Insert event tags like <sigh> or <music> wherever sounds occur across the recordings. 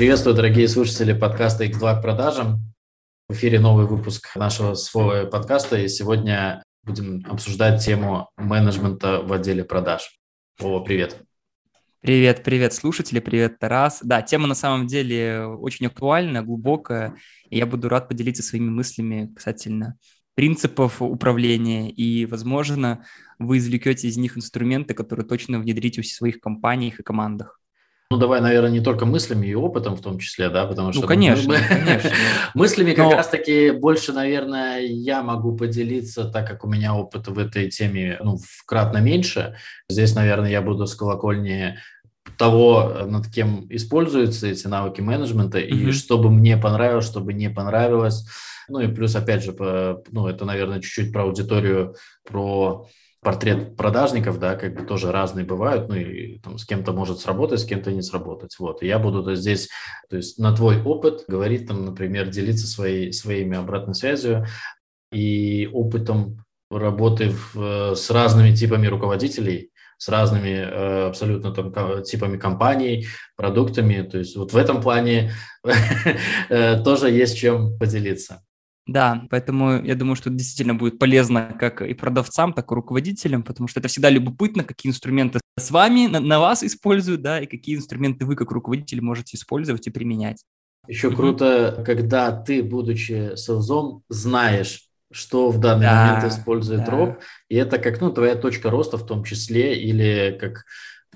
Приветствую, дорогие слушатели подкаста X2 к продажам. В эфире новый выпуск нашего своего подкаста, и сегодня будем обсуждать тему менеджмента в отделе продаж. Вова, привет. Привет, привет, слушатели, привет, Тарас. Да, тема на самом деле очень актуальна, глубокая, и я буду рад поделиться своими мыслями касательно принципов управления, и, возможно, вы извлекете из них инструменты, которые точно внедрите в своих компаниях и командах. Ну, давай, наверное, не только мыслями и опытом в том числе, да, потому ну, что... Ну, конечно, мы, конечно. <laughs> Мыслями как раз-таки больше, наверное, я могу поделиться, так как у меня опыт в этой теме, ну, вкратно меньше. Здесь, наверное, я буду с колокольни того, над кем используются эти навыки менеджмента, mm-hmm. и чтобы мне понравилось, чтобы не понравилось. Ну и плюс, опять же, по, ну, это, наверное, чуть-чуть про аудиторию, про портрет продажников, да, как бы тоже разные бывают, ну и там с кем-то может сработать, с кем-то не сработать, вот. Я буду то, здесь, то есть на твой опыт говорить там, например, делиться своей, своими обратной связью и опытом работы в, с разными типами руководителей, с разными э, абсолютно там типами компаний, продуктами, то есть вот в этом плане <laughs> э, тоже есть чем поделиться. Да, поэтому я думаю, что это действительно будет полезно как и продавцам, так и руководителям, потому что это всегда любопытно, какие инструменты с вами, на, на вас используют, да, и какие инструменты вы как руководитель можете использовать и применять. Еще mm-hmm. круто, когда ты, будучи селзом, знаешь, что в данный да, момент использует да. роб, и это как, ну, твоя точка роста в том числе, или как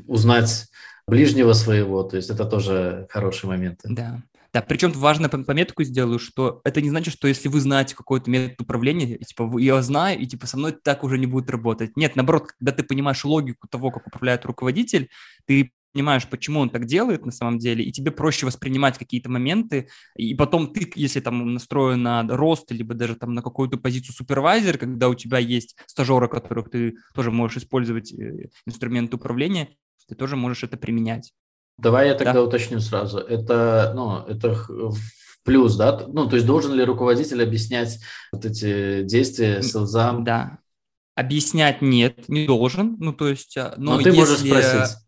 узнать ближнего своего, то есть это тоже хороший момент. Да. Да, причем важную пометку сделаю, что это не значит, что если вы знаете какой-то метод управления, типа, я знаю, и типа со мной так уже не будет работать. Нет, наоборот, когда ты понимаешь логику того, как управляет руководитель, ты понимаешь, почему он так делает на самом деле, и тебе проще воспринимать какие-то моменты, и потом ты, если там настроен на рост, либо даже там на какую-то позицию супервайзер, когда у тебя есть стажеры, которых ты тоже можешь использовать э, инструменты управления, ты тоже можешь это применять. Давай я тогда да. уточню сразу. Это, ну, это в плюс, да? Ну, то есть должен ли руководитель объяснять вот эти действия селзам? Да. Объяснять нет, не должен. Ну, то есть... А, но, но ты если... можешь спросить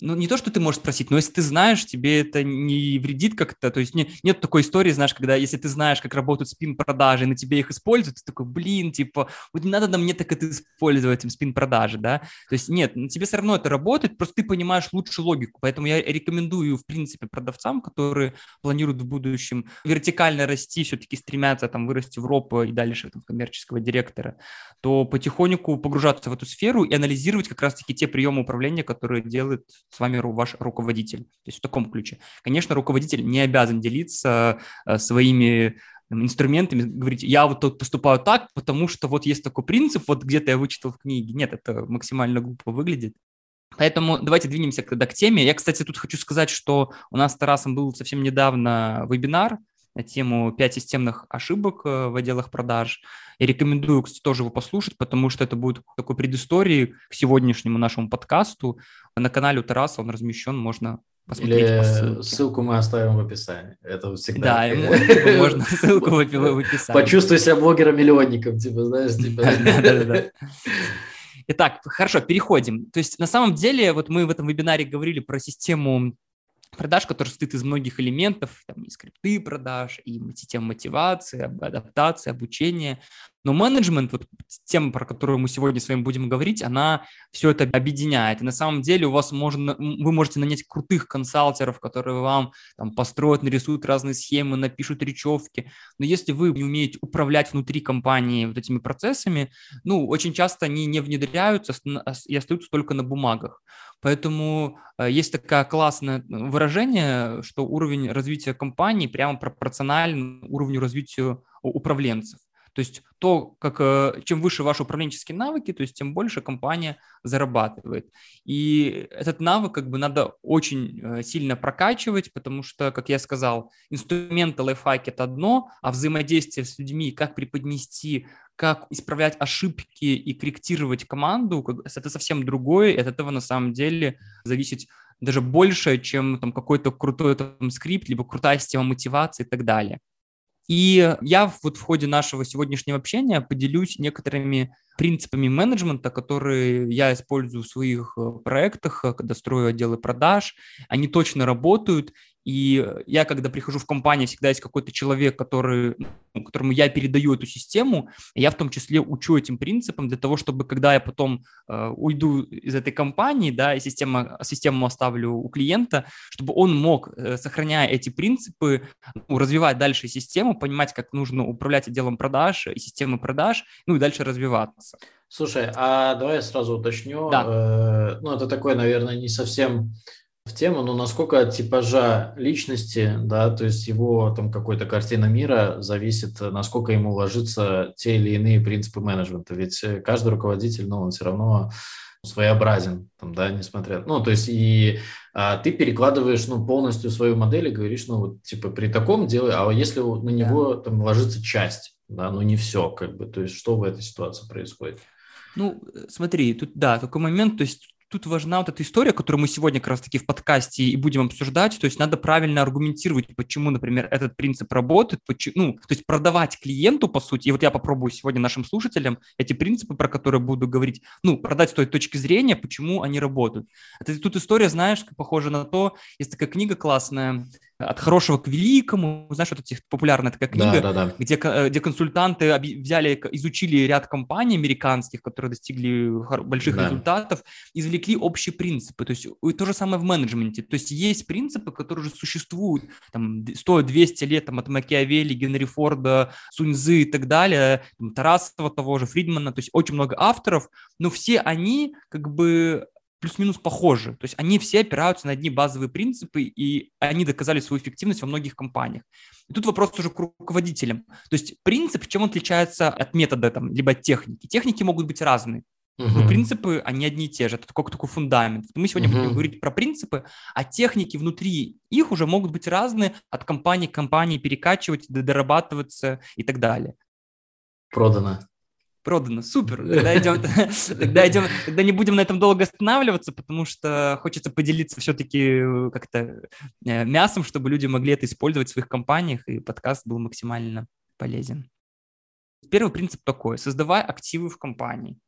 ну, не то, что ты можешь спросить, но если ты знаешь, тебе это не вредит как-то, то есть не, нет такой истории, знаешь, когда если ты знаешь, как работают спин-продажи, на тебе их используют, ты такой, блин, типа, вот не надо на мне так это использовать, им спин-продажи, да, то есть нет, на тебе все равно это работает, просто ты понимаешь лучше логику, поэтому я рекомендую, в принципе, продавцам, которые планируют в будущем вертикально расти, все-таки стремятся там вырасти в РОП и дальше там, коммерческого директора, то потихоньку погружаться в эту сферу и анализировать как раз-таки те приемы управления, которые делают с вами ваш руководитель. То есть в таком ключе. Конечно, руководитель не обязан делиться э, своими инструментами, говорить, я вот тут поступаю так, потому что вот есть такой принцип, вот где-то я вычитал в книге. Нет, это максимально глупо выглядит. Поэтому давайте двинемся тогда к теме. Я, кстати, тут хочу сказать, что у нас с Тарасом был совсем недавно вебинар на тему 5 системных ошибок э, в отделах продаж. Я рекомендую, кстати, тоже его послушать, потому что это будет такой предыстории к сегодняшнему нашему подкасту. На канале у Тараса он размещен, можно посмотреть Или по ссылке. ссылку мы оставим в описании. Это всегда. Да, ему, можно ссылку в описании. Почувствуй себя блогером-миллионником, типа, знаешь, типа. <laughs> Итак, хорошо, переходим. То есть на самом деле, вот мы в этом вебинаре говорили про систему продаж, который состоит из многих элементов, там и скрипты продаж, и система мотивации, адаптации, обучения. Но менеджмент, вот тема, про которую мы сегодня с вами будем говорить, она все это объединяет. И на самом деле у вас можно, вы можете нанять крутых консалтеров, которые вам там, построят, нарисуют разные схемы, напишут речевки. Но если вы не умеете управлять внутри компании вот этими процессами, ну, очень часто они не внедряются и остаются только на бумагах. Поэтому э, есть такое классное выражение, что уровень развития компании прямо пропорционален уровню развития управленцев. То есть то, как, э, чем выше ваши управленческие навыки, то есть тем больше компания зарабатывает. И этот навык как бы надо очень э, сильно прокачивать, потому что, как я сказал, инструменты лайфхаки – это одно, а взаимодействие с людьми, как преподнести, как исправлять ошибки и корректировать команду – это совсем другое, и от этого на самом деле зависит даже больше, чем там какой-то крутой там, скрипт, либо крутая система мотивации и так далее. И я вот в ходе нашего сегодняшнего общения поделюсь некоторыми принципами менеджмента, которые я использую в своих э, проектах, э, когда строю отделы продаж. Они точно работают, И я, когда прихожу в компанию, всегда есть какой-то человек, который, ну, которому я передаю эту систему, я в том числе учу этим принципам для того, чтобы когда я потом э, уйду из этой компании, да, и система, систему оставлю у клиента, чтобы он мог, э, сохраняя эти принципы, ну, развивать дальше систему, понимать, как нужно управлять отделом продаж и системой продаж, ну и дальше развиваться. Слушай, а давай я сразу уточню. Да. Э, ну, это такой, наверное, не совсем в тему, но насколько от типажа личности, да, то есть его там какой-то картина мира зависит, насколько ему ложатся те или иные принципы менеджмента. Ведь э, каждый руководитель, ну, он все равно своеобразен, там, да, несмотря, ну, то есть и а, ты перекладываешь, ну, полностью свою модель и говоришь, ну, вот, типа, при таком деле, а если на него да. там ложится часть, да, ну, не все, как бы, то есть что в этой ситуации происходит? Ну, э, смотри, тут, да, такой момент, то есть тут важна вот эта история, которую мы сегодня как раз-таки в подкасте и будем обсуждать. То есть надо правильно аргументировать, почему, например, этот принцип работает, почему, ну, то есть продавать клиенту, по сути, и вот я попробую сегодня нашим слушателям эти принципы, про которые буду говорить, ну, продать с той точки зрения, почему они работают. Это тут история, знаешь, похожа на то, есть такая книга классная, от хорошего к великому, знаешь, вот эти популярная такая книга, да, да, да. Где, э, где консультанты взяли, изучили ряд компаний американских, которые достигли больших да. результатов, извлекли общие принципы. То есть то же самое в менеджменте. То есть есть принципы, которые уже существуют там 100-200 лет там, от Макиавелли, Генри Форда, Суньзы и так далее, там, Тарасова того же, Фридмана, то есть очень много авторов, но все они как бы плюс-минус похожи. То есть они все опираются на одни базовые принципы, и они доказали свою эффективность во многих компаниях. И тут вопрос уже к руководителям. То есть принцип, чем он отличается от метода, там, либо от техники? Техники могут быть разные. Uh-huh. Но принципы, они одни и те же. Это такой, такой фундамент. Мы сегодня uh-huh. будем говорить про принципы, а техники внутри их уже могут быть разные от компании к компании, перекачивать, дорабатываться и так далее. Продано. Продано. Супер. <laughs> Тогда идем, тогда идем, тогда не будем на этом долго останавливаться, потому что хочется поделиться все-таки э, как-то э, мясом, чтобы люди могли это использовать в своих компаниях, и подкаст был максимально полезен. Первый принцип такой. Создавай активы в компании.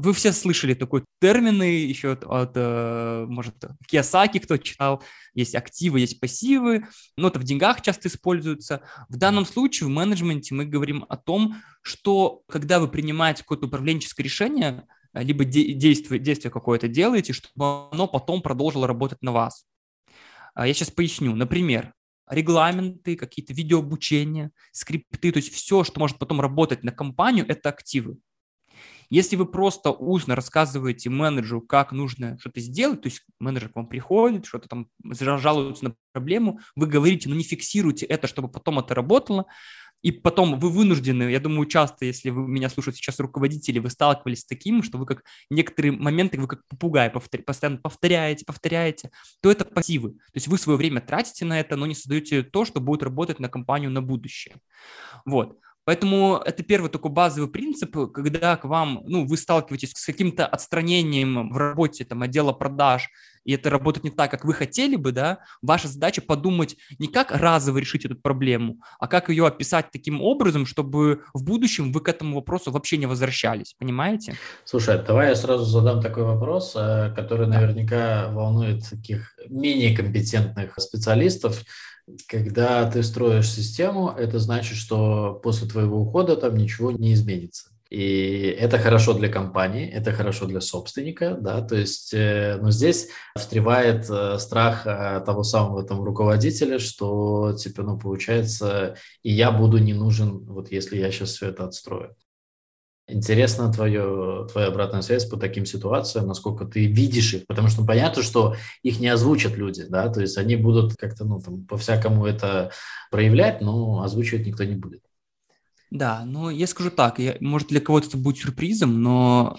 Вы все слышали такой термины еще от, от э, может, Киосаки, кто читал. Есть активы, есть пассивы, но это в деньгах часто используется. В данном случае в менеджменте мы говорим о том, что когда вы принимаете какое-то управленческое решение, э, либо де- действие, действие какое-то делаете, чтобы оно потом продолжило работать на вас. А я сейчас поясню. Например, регламенты, какие-то видеообучения, скрипты, то есть все, что может потом работать на компанию, это активы. Если вы просто устно рассказываете менеджеру, как нужно что-то сделать, то есть менеджер к вам приходит, что-то там жалуется на проблему, вы говорите, но «Ну, не фиксируйте это, чтобы потом это работало, и потом вы вынуждены, я думаю, часто, если вы меня слушают сейчас руководители, вы сталкивались с таким, что вы как некоторые моменты, вы как попугай повтор, постоянно повторяете, повторяете, то это пассивы. То есть вы свое время тратите на это, но не создаете то, что будет работать на компанию на будущее. Вот. Поэтому это первый такой базовый принцип, когда к вам, ну, вы сталкиваетесь с каким-то отстранением в работе там, отдела продаж, и это работает не так, как вы хотели бы, да, ваша задача подумать не как разово решить эту проблему, а как ее описать таким образом, чтобы в будущем вы к этому вопросу вообще не возвращались, понимаете? Слушай, давай я сразу задам такой вопрос, э, который наверняка волнует таких менее компетентных специалистов когда ты строишь систему, это значит, что после твоего ухода там ничего не изменится. И это хорошо для компании, это хорошо для собственника, да, то есть, э, но здесь встревает э, страх э, того самого там руководителя, что, типа, ну, получается, и я буду не нужен, вот если я сейчас все это отстрою. Интересно твое, твоя обратная связь по таким ситуациям, насколько ты видишь их, потому что понятно, что их не озвучат люди, да, то есть они будут как-то, ну, там, по-всякому это проявлять, но озвучивать никто не будет. Да, ну, я скажу так, я, может, для кого-то это будет сюрпризом, но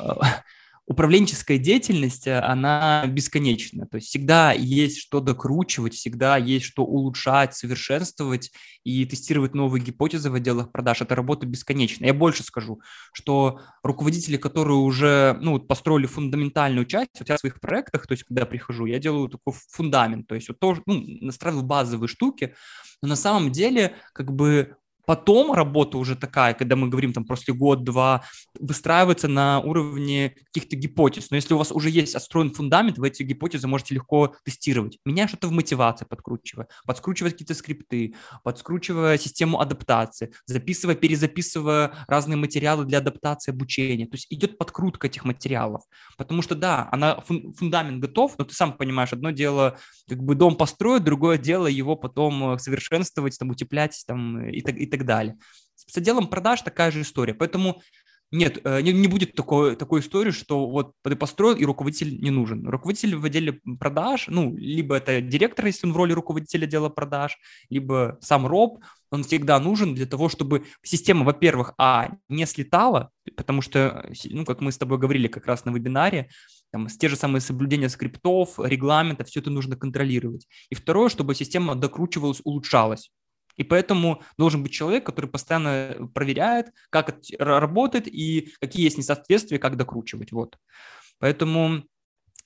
управленческая деятельность, э, она бесконечна. То есть всегда есть что докручивать, всегда есть что улучшать, совершенствовать и тестировать новые гипотезы в отделах продаж. Это работа бесконечна. Я больше скажу, что руководители, которые уже ну, построили фундаментальную часть, вот я в своих проектах, то есть когда я прихожу, я делаю такой фундамент, то есть вот тоже ну, настраиваю базовые штуки, но на самом деле как бы Потом работа уже такая, когда мы говорим там после год-два, выстраивается на уровне каких-то гипотез. Но если у вас уже есть отстроен фундамент, вы эти гипотезы можете легко тестировать. Меня что-то в мотивации подкручивая, подскручивая какие-то скрипты, подскручивая систему адаптации, записывая, перезаписывая разные материалы для адаптации обучения. То есть идет подкрутка этих материалов. Потому что да, она, фундамент готов, но ты сам понимаешь, одно дело как бы дом построить, другое дело его потом э, совершенствовать, там, утеплять там, и так, и так так далее. С отделом продаж такая же история. Поэтому нет, э, не, не будет такой, такой истории, что вот ты построил, и руководитель не нужен. Руководитель в отделе продаж, ну, либо это директор, если он в роли руководителя отдела продаж, либо сам роб, он всегда нужен для того, чтобы система, во-первых, а, не слетала, потому что, ну, как мы с тобой говорили как раз на вебинаре, там, те же самые соблюдения скриптов, регламента, все это нужно контролировать. И второе, чтобы система докручивалась, улучшалась. И поэтому должен быть человек, который постоянно проверяет, как это работает и какие есть несоответствия, как докручивать. Вот. Поэтому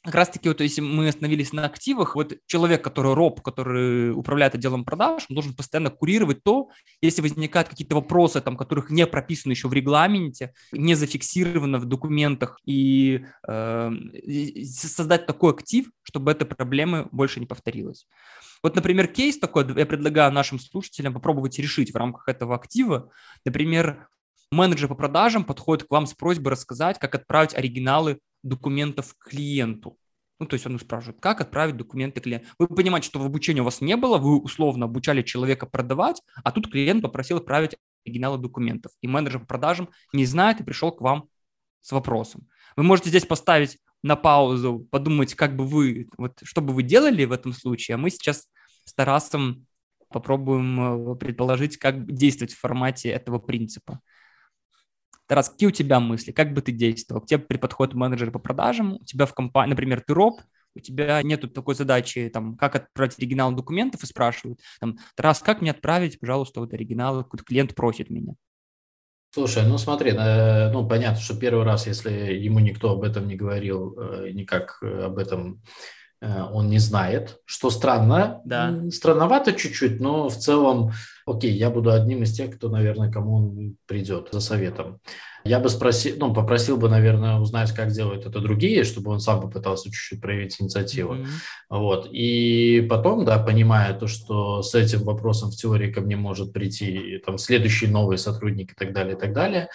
как раз-таки вот если мы остановились на активах, вот человек, который роб, который управляет отделом продаж, он должен постоянно курировать то, если возникают какие-то вопросы, там, которых не прописано еще в регламенте, не зафиксировано в документах, и э, создать такой актив, чтобы этой проблемы больше не повторилось. Вот, например, кейс такой, я предлагаю нашим слушателям попробовать решить в рамках этого актива. Например, менеджер по продажам подходит к вам с просьбой рассказать, как отправить оригиналы документов клиенту. Ну, то есть он спрашивает, как отправить документы клиенту. Вы понимаете, что в обучении у вас не было, вы условно обучали человека продавать, а тут клиент попросил отправить оригиналы документов. И менеджер по продажам не знает и пришел к вам с вопросом. Вы можете здесь поставить на паузу, подумать, как бы вы, вот что бы вы делали в этом случае, а мы сейчас с Тарасом попробуем э, предположить, как действовать в формате этого принципа. Тарас, какие у тебя мысли? Как бы ты действовал? К тебе при подходе менеджер по продажам, у тебя в компании, например, ты роб, у тебя нету такой задачи, там, как отправить оригинал документов и спрашивают, там, Тарас, как мне отправить, пожалуйста, вот оригинал, клиент просит меня. Слушай, ну смотри, э, ну понятно, что первый раз, если ему никто об этом не говорил, э, никак э, об этом он не знает, что странно, да. странновато чуть-чуть, но в целом, окей, я буду одним из тех, кто, наверное, кому он придет за советом. Я бы спросил, ну, попросил бы, наверное, узнать, как делают это другие, чтобы он сам попытался чуть-чуть проявить инициативу. Mm-hmm. Вот. И потом, да, понимая то, что с этим вопросом в теории ко мне может прийти там следующий новый сотрудник и так далее, и так далее,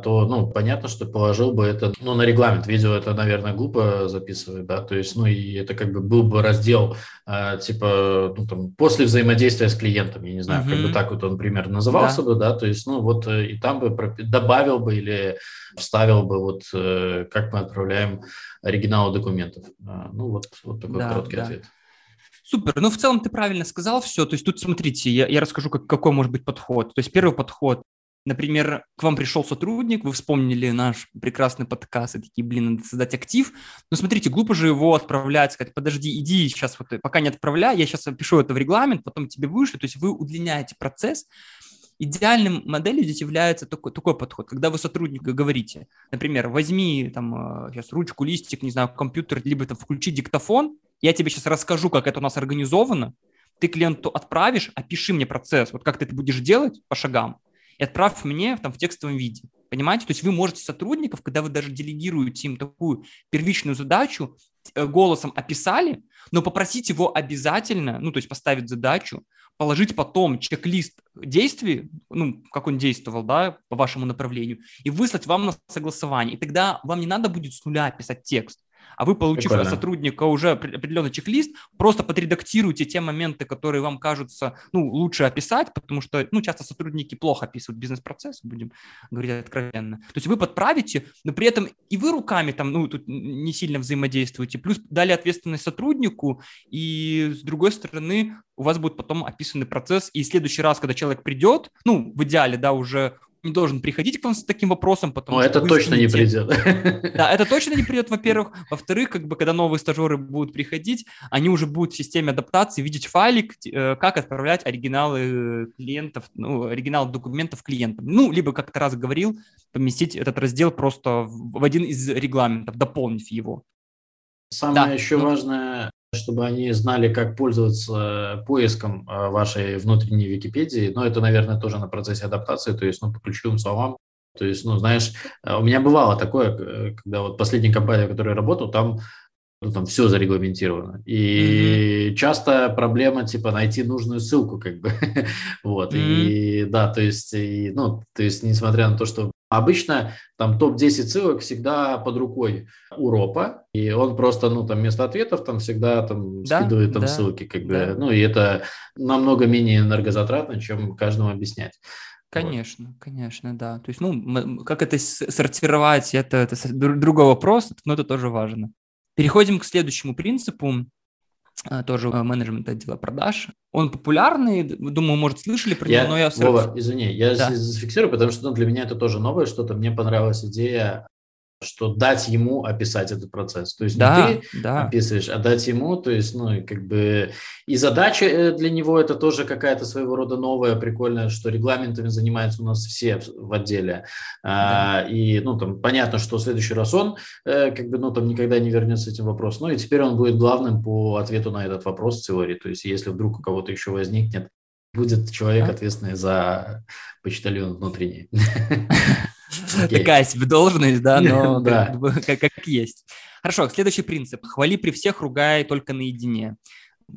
то, ну, понятно, что положил бы это, ну, на регламент. Видео это, наверное, глупо записывать, да, то есть, ну, и это как бы был бы раздел, э, типа, ну, там, после взаимодействия с клиентом, я не знаю, mm-hmm. как бы так вот он примерно назывался да. бы, да, то есть, ну, вот э, и там бы добавил бы или вставил бы вот, э, как мы отправляем оригиналы документов. А, ну, вот, вот такой да, короткий да. ответ. Супер. Ну, в целом ты правильно сказал все. То есть тут, смотрите, я, я расскажу, как, какой может быть подход. То есть первый подход Например, к вам пришел сотрудник, вы вспомнили наш прекрасный подкаст, и такие, блин, надо создать актив. Но смотрите, глупо же его отправлять, сказать, подожди, иди сейчас, вот, пока не отправляй, я сейчас пишу это в регламент, потом тебе вышлю. То есть вы удлиняете процесс. Идеальным моделью здесь является такой, такой подход, когда вы сотруднику говорите, например, возьми там сейчас э, ручку, листик, не знаю, компьютер, либо там включи диктофон, я тебе сейчас расскажу, как это у нас организовано, ты клиенту отправишь, опиши мне процесс, вот как ты это будешь делать по шагам, и отправь мне там, в текстовом виде. Понимаете? То есть вы можете сотрудников, когда вы даже делегируете им такую первичную задачу, э, голосом описали, но попросить его обязательно, ну, то есть поставить задачу, положить потом чек-лист действий, ну, как он действовал, да, по вашему направлению, и выслать вам на согласование. И тогда вам не надо будет с нуля писать текст а вы, получив Прикольно. от сотрудника уже определенный чек-лист, просто подредактируйте те моменты, которые вам кажутся ну, лучше описать, потому что ну, часто сотрудники плохо описывают бизнес-процесс, будем говорить откровенно. То есть вы подправите, но при этом и вы руками там ну, тут не сильно взаимодействуете, плюс дали ответственность сотруднику, и с другой стороны у вас будет потом описанный процесс, и в следующий раз, когда человек придет, ну, в идеале, да, уже не должен приходить к вам с таким вопросом, потому Но что это точно не придет. Да, это <laughs> точно не придет, во-первых. Во-вторых, как бы, когда новые стажеры будут приходить, они уже будут в системе адаптации видеть файлик, э, как отправлять оригиналы клиентов, ну, оригинал документов клиентам. Ну, либо, как то раз говорил, поместить этот раздел просто в один из регламентов, дополнив его. Самое да. еще ну... важное чтобы они знали, как пользоваться поиском э, вашей внутренней Википедии. Но это, наверное, тоже на процессе адаптации, то есть, ну, по ключевым словам. То есть, ну, знаешь, э, у меня бывало такое, э, когда вот последняя компания, в которой я работал, там ну, там все зарегламентировано. И mm-hmm. часто проблема, типа, найти нужную ссылку, как бы. <laughs> вот. Mm-hmm. И да, то есть, и, ну, то есть, несмотря на то, что обычно там топ-10 ссылок всегда под рукой у РОПа, и он просто, ну, там, вместо ответов там всегда там да, скидывает там да, ссылки, как бы. Да. Ну, и это намного менее энергозатратно, чем каждому объяснять. Конечно, вот. конечно, да. То есть, ну, как это сортировать, это, это другой вопрос, но это тоже важно. Переходим к следующему принципу, тоже а, менеджмент отдела продаж. Он популярный, думаю, может, слышали про я, него, но я... Вова, извини, я да. зафиксирую, потому что ну, для меня это тоже новое что-то. Мне понравилась идея что дать ему описать этот процесс. То есть да, не ты да. описываешь, а дать ему, то есть, ну, как бы и задача э, для него это тоже какая-то своего рода новая, прикольная, что регламентами занимаются у нас все в отделе. Да. А, и, ну, там, понятно, что в следующий раз он, э, как бы, ну, там, никогда не вернется этим вопросом. Ну, и теперь он будет главным по ответу на этот вопрос в теории. То есть, если вдруг у кого-то еще возникнет, будет человек, ответственный за почтальон внутренний. <laughs> Такая себе должность, да, но <laughs> как, как есть. Хорошо, следующий принцип. Хвали при всех, ругай только наедине.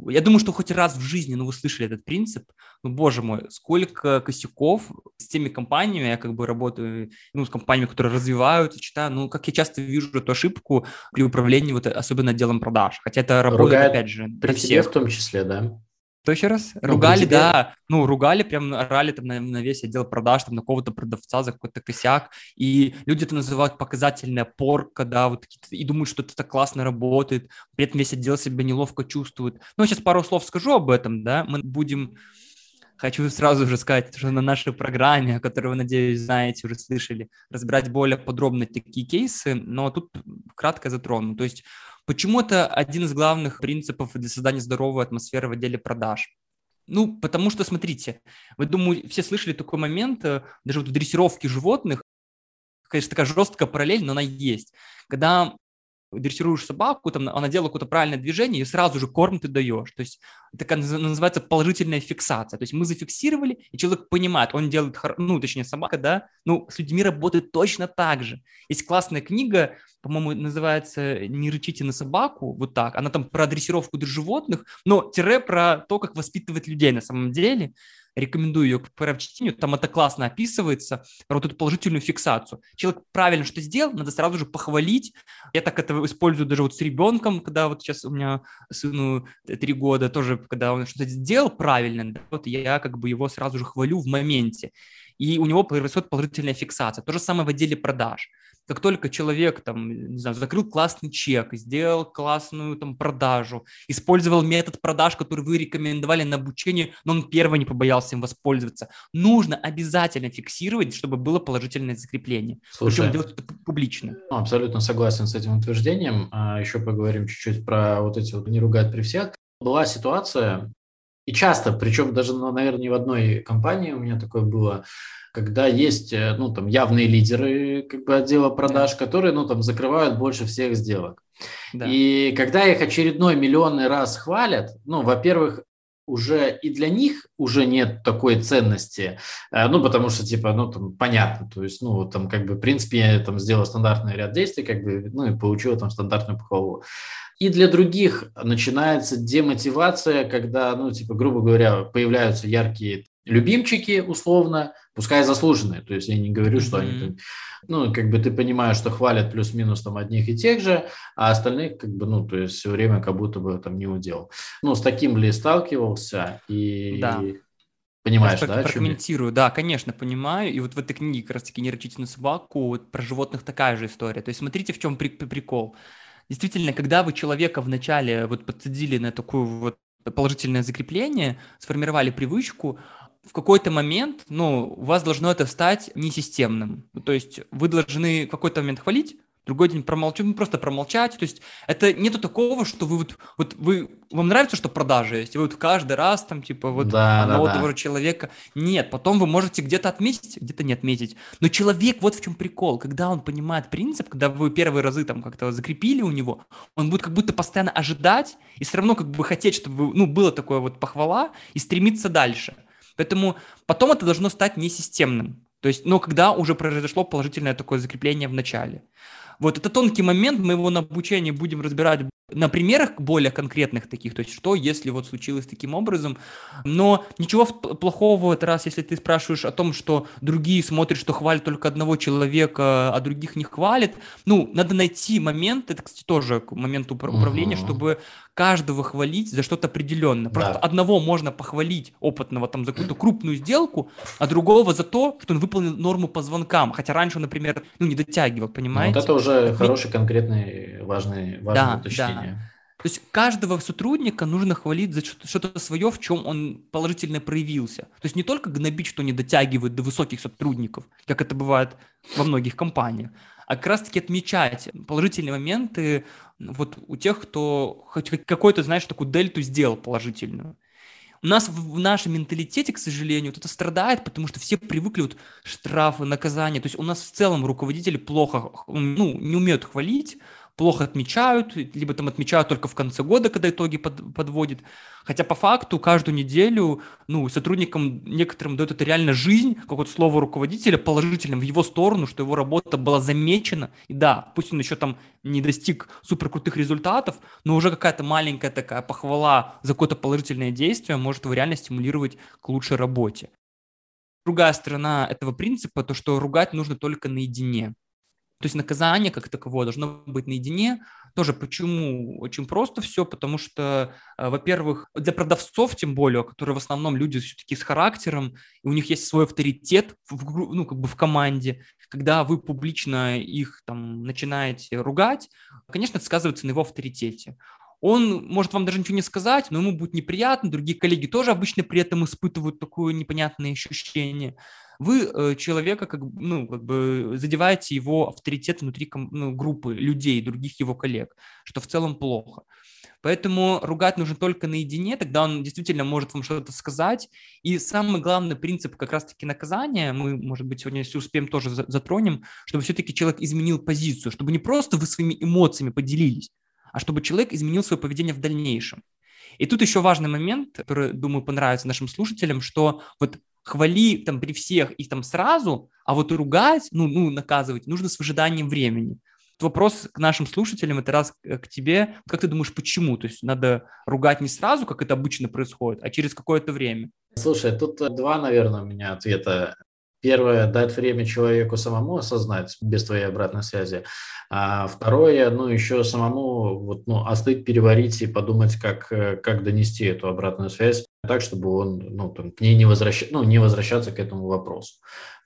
Я думаю, что хоть раз в жизни, ну, вы слышали этот принцип. Ну, боже мой, сколько косяков с теми компаниями, я как бы работаю, ну, с компаниями, которые развиваются, читаю, ну, как я часто вижу эту ошибку при управлении, вот особенно отделом продаж. Хотя это работает, Ругает опять же, при всех. в том числе, да? Что еще раз? Ну, ругали, да. Ну, ругали, прям орали там на, на весь отдел продаж, там на кого-то продавца за какой-то косяк. И люди это называют показательная порка, да, вот и думают, что это так классно работает. При этом весь отдел себя неловко чувствует. Ну, сейчас пару слов скажу об этом, да. Мы будем Хочу сразу же сказать, что на нашей программе, о которой вы, надеюсь, знаете, уже слышали, разбирать более подробно такие кейсы, но тут кратко затрону. То есть Почему это один из главных принципов для создания здоровой атмосферы в отделе продаж? Ну, потому что, смотрите, вы, думаю, все слышали такой момент, э, даже вот в дрессировке животных, конечно, такая жесткая параллель, но она есть. Когда дрессируешь собаку, там, она делает какое-то правильное движение, и сразу же корм ты даешь. То есть это называется положительная фиксация. То есть мы зафиксировали, и человек понимает, он делает, ну, точнее, собака, да, ну, с людьми работает точно так же. Есть классная книга, по-моему, называется «Не рычите на собаку», вот так. Она там про дрессировку животных, но тире про то, как воспитывать людей на самом деле рекомендую ее к прочтению, там это классно описывается, про вот эту положительную фиксацию. Человек правильно что сделал, надо сразу же похвалить. Я так это использую даже вот с ребенком, когда вот сейчас у меня сыну три года, тоже когда он что-то сделал правильно, вот я как бы его сразу же хвалю в моменте. И у него происходит положительная фиксация. То же самое в отделе продаж как только человек там, не знаю, закрыл классный чек, сделал классную там продажу, использовал метод продаж, который вы рекомендовали на обучение, но он первый не побоялся им воспользоваться, нужно обязательно фиксировать, чтобы было положительное закрепление. Слушай, Причем делать это публично. Ну, абсолютно согласен с этим утверждением. А еще поговорим чуть-чуть про вот эти вот не ругать при всех. Была ситуация, и часто, причем даже, ну, наверное, не в одной компании у меня такое было, когда есть, э, ну, там, явные лидеры как бы отдела продаж, да. которые, ну, там, закрывают больше всех сделок. Да. И когда их очередной миллионный раз хвалят, ну, во-первых, уже и для них уже нет такой ценности, э, ну, потому что, типа, ну, там, понятно, то есть, ну, там, как бы, в принципе, я там сделал стандартный ряд действий, как бы, ну, и получил там стандартную похвалу. И для других начинается демотивация, когда, ну, типа, грубо говоря, появляются яркие любимчики, условно, пускай заслуженные. То есть я не говорю, что mm-hmm. они, ну, как бы ты понимаешь, что хвалят плюс-минус там одних и тех же, а остальных, как бы, ну, то есть все время как будто бы там не удел. Ну, с таким ли сталкивался и... Да. Понимаешь, я да? Прокомментирую, да, конечно, понимаю. И вот в этой книге как раз-таки «Не рычите на собаку» вот про животных такая же история. То есть смотрите, в чем прикол действительно, когда вы человека вначале вот подсадили на такую вот положительное закрепление, сформировали привычку, в какой-то момент, ну, у вас должно это стать несистемным. То есть вы должны в какой-то момент хвалить, другой день промолчать, ну, просто промолчать. То есть это нету такого, что вы вот, вот вы, вам нравится, что продажи есть, и вы вот каждый раз там, типа, вот да, одного да, того же человека. Нет, потом вы можете где-то отметить, где-то не отметить. Но человек, вот в чем прикол, когда он понимает принцип, когда вы первые разы там как-то закрепили у него, он будет как будто постоянно ожидать и все равно как бы хотеть, чтобы, ну, было такое вот похвала и стремиться дальше. Поэтому потом это должно стать несистемным. То есть, но когда уже произошло положительное такое закрепление в начале. Вот это тонкий момент, мы его на обучении будем разбирать на примерах более конкретных таких, то есть что, если вот случилось таким образом. Но ничего плохого в этот раз, если ты спрашиваешь о том, что другие смотрят, что хвалят только одного человека, а других не хвалят. Ну, надо найти момент, это, кстати, тоже момент управления, угу. чтобы каждого хвалить за что-то определенное. Просто да. одного можно похвалить опытного там за какую-то крупную сделку, а другого за то, что он выполнил норму по звонкам. Хотя раньше, например, ну, не дотягивал, понимаете? Ну, вот это уже хороший, конкретный, важный, важный да, уточнение. Да. То есть каждого сотрудника нужно хвалить за что-то свое, в чем он положительно проявился. То есть не только гнобить, что не дотягивает до высоких сотрудников, как это бывает во многих компаниях, а как раз-таки отмечать положительные моменты вот у тех, кто хоть какой-то, знаешь, такую дельту сделал положительную. У нас в нашем менталитете, к сожалению, вот это страдает, потому что все привыкли вот штрафы, наказания. То есть у нас в целом руководители плохо, ну, не умеют хвалить, плохо отмечают, либо там отмечают только в конце года, когда итоги под, подводят. Хотя по факту каждую неделю ну, сотрудникам некоторым дает это реально жизнь, как вот слово руководителя положительным в его сторону, что его работа была замечена. И да, пусть он еще там не достиг супер крутых результатов, но уже какая-то маленькая такая похвала за какое-то положительное действие может его реально стимулировать к лучшей работе. Другая сторона этого принципа, то, что ругать нужно только наедине. То есть наказание как таковое должно быть наедине. Тоже почему? Очень просто все, потому что, э, во-первых, для продавцов, тем более, которые в основном люди все-таки с характером, и у них есть свой авторитет в, ну, как бы в команде, когда вы публично их там начинаете ругать, конечно, это сказывается на его авторитете он может вам даже ничего не сказать, но ему будет неприятно, другие коллеги тоже обычно при этом испытывают такое непонятное ощущение вы э, человека как, ну, как бы задеваете его авторитет внутри ну, группы людей, других его коллег, что в целом плохо. Поэтому ругать нужно только наедине, тогда он действительно может вам что-то сказать. И самый главный принцип как раз-таки наказания, мы, может быть, сегодня, если успеем, тоже затронем, чтобы все-таки человек изменил позицию, чтобы не просто вы своими эмоциями поделились, а чтобы человек изменил свое поведение в дальнейшем. И тут еще важный момент, который, думаю, понравится нашим слушателям, что вот хвали там при всех их там сразу, а вот ругать, ну, ну, наказывать нужно с выжиданием времени. Вопрос к нашим слушателям, это раз к тебе. Как ты думаешь, почему? То есть надо ругать не сразу, как это обычно происходит, а через какое-то время? Слушай, тут два, наверное, у меня ответа. Первое, дать время человеку самому осознать без твоей обратной связи. А второе, ну, еще самому вот, ну, остыть, переварить и подумать, как, как донести эту обратную связь так, чтобы он ну, там, к ней не, возвращ... ну, не возвращаться к этому вопросу.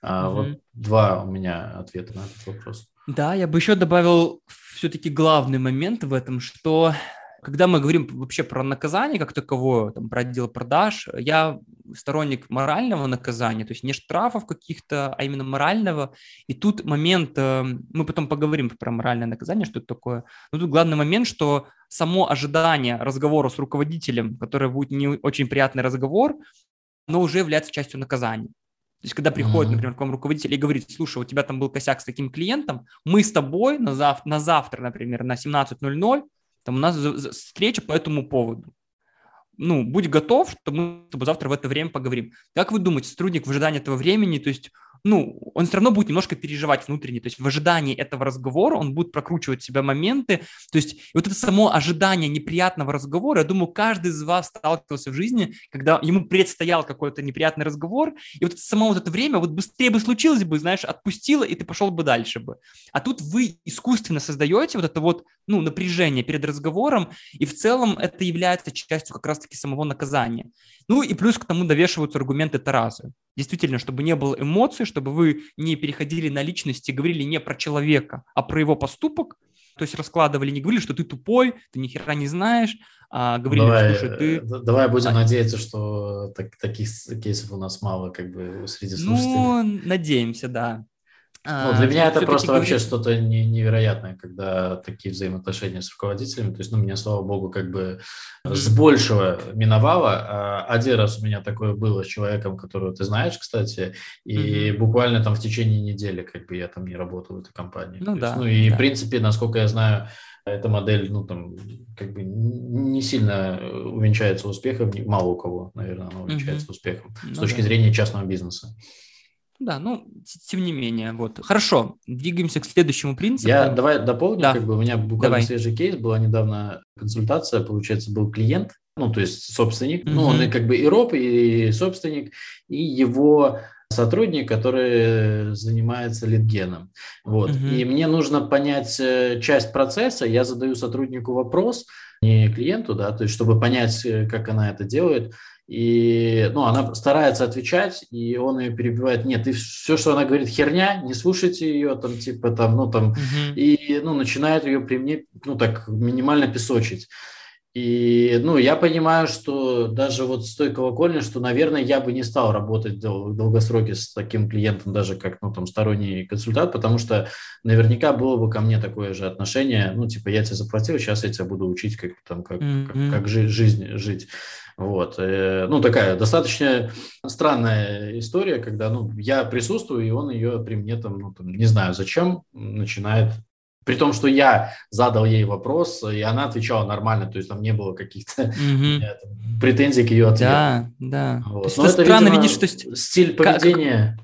А, mm Вот два у меня ответа на этот вопрос. Да, я бы еще добавил все-таки главный момент в этом, что когда мы говорим вообще про наказание как таковое, там, про отдел продаж, я сторонник морального наказания, то есть не штрафов каких-то, а именно морального. И тут момент, э, мы потом поговорим про моральное наказание, что это такое. Но тут главный момент, что само ожидание разговора с руководителем, который будет не очень приятный разговор, но уже является частью наказания. То есть, когда приходит, например, к вам руководитель и говорит, слушай, у тебя там был косяк с таким клиентом, мы с тобой на, зав- на завтра, например, на 17.00 там у нас встреча по этому поводу. Ну, будь готов, что мы с завтра в это время поговорим. Как вы думаете, сотрудник в ожидании этого времени, то есть ну, он все равно будет немножко переживать внутренне. То есть в ожидании этого разговора он будет прокручивать себя моменты. То есть и вот это само ожидание неприятного разговора, я думаю, каждый из вас сталкивался в жизни, когда ему предстоял какой-то неприятный разговор, и вот само вот это время вот быстрее бы случилось бы, знаешь, отпустило, и ты пошел бы дальше бы. А тут вы искусственно создаете вот это вот, ну, напряжение перед разговором, и в целом это является частью как раз-таки самого наказания. Ну и плюс к тому довешиваются аргументы Тараса. Действительно, чтобы не было эмоций, чтобы вы не переходили на личности, говорили не про человека, а про его поступок, то есть раскладывали, не говорили, что ты тупой, ты ни хера не знаешь, а говорили, давай, слушай, ты... Э, давай будем а... надеяться, что так, таких кейсов у нас мало как бы среди слушателей. Ну, надеемся, да. Ну, для меня это просто вообще что-то не, невероятное, когда такие взаимоотношения с руководителями. То есть, ну, меня, слава богу, как бы с большего миновало. А один раз у меня такое было с человеком, которого ты знаешь, кстати, и буквально там в течение недели как бы я там не работал в этой компании. Ну, да, есть, ну и, да. в принципе, насколько я знаю, эта модель, ну, там, как бы не сильно увенчается успехом, мало у кого, наверное, она увенчается угу. успехом ну, с точки да. зрения частного бизнеса. Да, ну, тем не менее, вот. Хорошо, двигаемся к следующему принципу. Я давай дополню, да. как бы у меня буквально давай. свежий кейс, была недавно консультация, получается, был клиент, ну, то есть собственник, угу. ну, он и как бы и роб, и собственник, и его сотрудник, который занимается литгеном. Вот. Угу. И мне нужно понять э, часть процесса, я задаю сотруднику вопрос, не клиенту, да, то есть чтобы понять, э, как она это делает, и, ну, она старается отвечать, и он ее перебивает. Нет, и все, что она говорит, херня, не слушайте ее, там, типа, там, ну, там, uh-huh. и, ну, начинает ее при мне, ну, так, минимально песочить. И, ну, я понимаю, что даже вот с той колокольни, что, наверное, я бы не стал работать в долгосроке с таким клиентом, даже как, ну, там, сторонний консультант, потому что наверняка было бы ко мне такое же отношение, ну, типа, я тебе заплатил, сейчас я тебя буду учить, как, там, как, mm-hmm. как, как жить, жизнь жить. Вот. Э, ну, такая достаточно странная история, когда ну, я присутствую, и он ее при мне там, ну, там, не знаю зачем, начинает при том, что я задал ей вопрос, и она отвечала нормально, то есть там не было каких-то mm-hmm. <laughs> претензий к ее ответу. Да, да. Вот. То есть Но это, странно видишь, что стиль поведения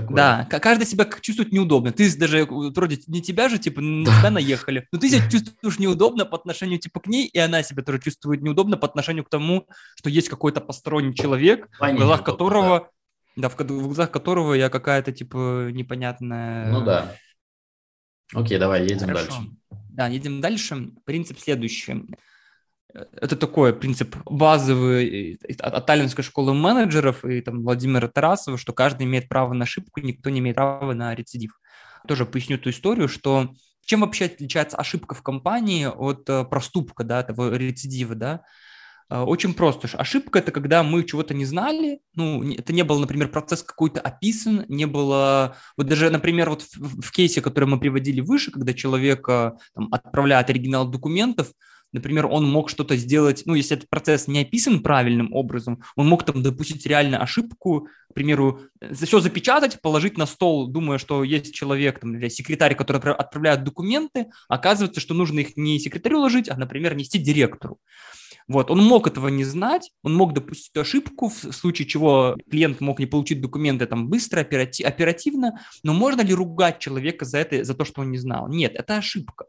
такое. Да, каждый себя чувствует неудобно. Ты даже вроде не тебя же, типа, на тебя наехали, но ты себя <laughs> чувствуешь неудобно по отношению, типа, к ней, и она себя тоже чувствует неудобно по отношению к тому, что есть какой-то посторонний человек, Понятно, в глазах которого, да. да, в, в глазах которого я какая-то, типа, непонятная... Ну да. Окей, давай, едем Хорошо. дальше. Да, едем дальше. Принцип следующий. Это такой принцип базовый от, Таллинской школы менеджеров и там Владимира Тарасова, что каждый имеет право на ошибку, никто не имеет права на рецидив. Тоже поясню эту историю, что чем вообще отличается ошибка в компании от э, проступка, да, того рецидива, да? Э, очень просто. Ошибка – это когда мы чего-то не знали, ну, это не был, например, процесс какой-то описан, не было… Вот даже, например, вот в, в кейсе, который мы приводили выше, когда человек там, отправляет оригинал документов, Например, он мог что-то сделать, ну, если этот процесс не описан правильным образом, он мог там допустить реально ошибку, к примеру, все запечатать, положить на стол, думая, что есть человек, там, или секретарь, который отправляет документы, оказывается, что нужно их не секретарю ложить, а, например, нести директору. Вот, он мог этого не знать, он мог допустить ошибку, в случае чего клиент мог не получить документы там быстро, оперативно, но можно ли ругать человека за это, за то, что он не знал? Нет, это ошибка.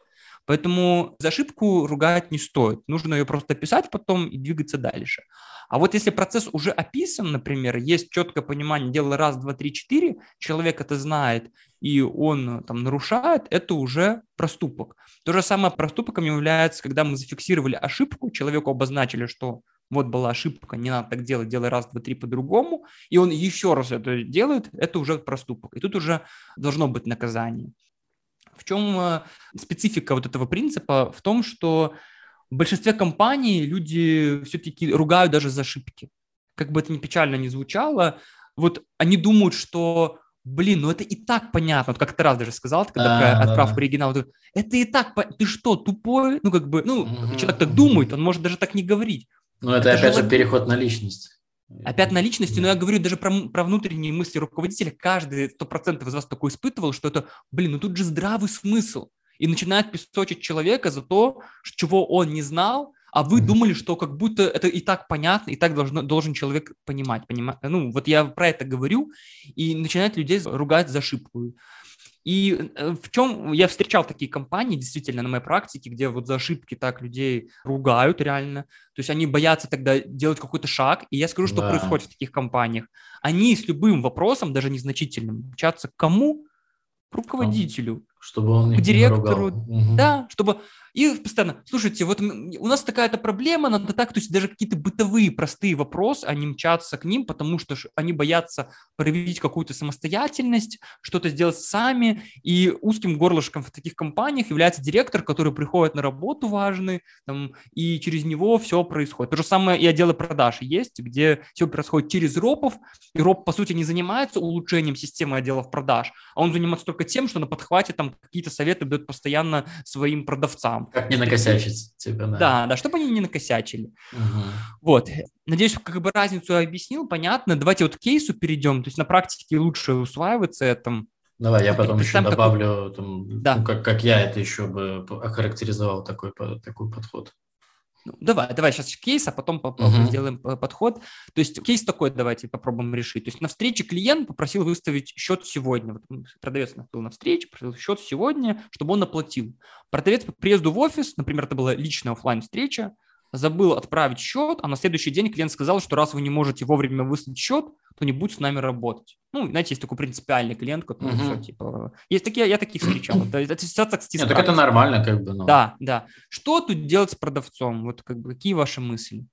Поэтому за ошибку ругать не стоит. Нужно ее просто писать потом и двигаться дальше. А вот если процесс уже описан, например, есть четкое понимание, дело раз, два, три, четыре, человек это знает, и он там нарушает, это уже проступок. То же самое проступком является, когда мы зафиксировали ошибку, человеку обозначили, что вот была ошибка, не надо так делать, делай раз, два, три по-другому, и он еще раз это делает, это уже проступок. И тут уже должно быть наказание. В чем э, специфика вот этого принципа? В том, что в большинстве компаний люди все-таки ругают даже за ошибки. Как бы это ни печально не звучало, вот они думают, что блин, ну это и так понятно. Вот как ты раз даже сказал, когда а, про отправку да. оригинала, это и так, ты что, тупой? Ну как бы, ну, угу. человек так думает, он может даже так не говорить. Ну это, это опять же переход на личность. Опять на личности, но я говорю даже про, про внутренние мысли руководителя. Каждый сто процентов из вас такой испытывал, что это, блин, ну тут же здравый смысл. И начинает песочить человека за то, чего он не знал, а вы думали, что как будто это и так понятно, и так должно, должен человек понимать. понимать. Ну, вот я про это говорю, и начинает людей ругать за ошибку. И э, в чем я встречал такие компании, действительно, на моей практике, где вот за ошибки так людей ругают реально. То есть они боятся тогда делать какой-то шаг. И я скажу, что да. происходит в таких компаниях. Они с любым вопросом, даже незначительным, мчатся к кому? К руководителю. Чтобы он к директору, угу. да, чтобы и постоянно, слушайте, вот у нас такая-то проблема, надо так, то есть даже какие-то бытовые простые вопросы, они мчатся к ним, потому что они боятся проявить какую-то самостоятельность, что-то сделать сами, и узким горлышком в таких компаниях является директор, который приходит на работу важный, там, и через него все происходит. То же самое и отделы продаж есть, где все происходит через ропов, и роп, по сути, не занимается улучшением системы отделов продаж, а он занимается только тем, что на подхвате там какие-то советы дает постоянно своим продавцам. Как не накосячить тебя, да. Да, да, чтобы они не накосячили. Угу. Вот. Надеюсь, как бы разницу я объяснил, понятно. Давайте вот к кейсу перейдем. То есть на практике лучше усваивается это. Давай, я потом еще добавлю, там, да. ну, как, как я это еще бы охарактеризовал такой, такой подход. Ну, давай, давай сейчас кейс, а потом uh-huh. сделаем подход. То есть кейс такой давайте попробуем решить. То есть на встрече клиент попросил выставить счет сегодня. Вот продавец был на встрече, просил счет сегодня, чтобы он оплатил. Продавец по приезду в офис, например, это была личная офлайн встреча, забыл отправить счет, а на следующий день клиент сказал, что раз вы не можете вовремя выслать счет, то не будет с нами работать. Ну, знаете, есть такой принципиальный клиент, который uh-huh. все, типа... Есть такие, я таких встречал. <clears throat> Это, это ситуация, кстати, Нет, так это нормально, как бы. Ну. Да, да. Что тут делать с продавцом? Вот как бы, какие ваши мысли?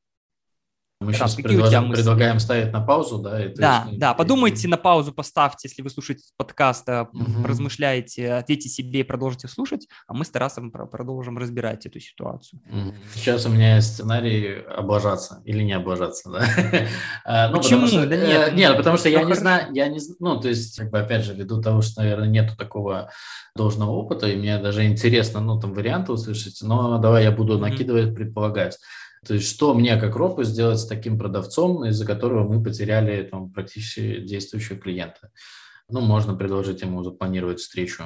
Мы сейчас предлагаем, предлагаем ставить на паузу, да? И, да, есть, да, и, подумайте на паузу, поставьте, если вы слушаете подкаст, угу. размышляете, ответьте себе и продолжите слушать, а мы с Тарасом продолжим разбирать эту ситуацию. Угу. Сейчас у меня есть сценарий облажаться или не облажаться, да? <laughs> А, ну, Почему? Что, да нет, нет, ну, потому что я не знаю, я не ну, то есть, как бы, опять же, ввиду того, что, наверное, нету такого должного опыта, и мне даже интересно, ну, там, варианты услышать, но давай я буду накидывать, предполагать. То есть что мне как ропу сделать с таким продавцом, из-за которого мы потеряли там, практически действующего клиента? Ну, можно предложить ему запланировать встречу,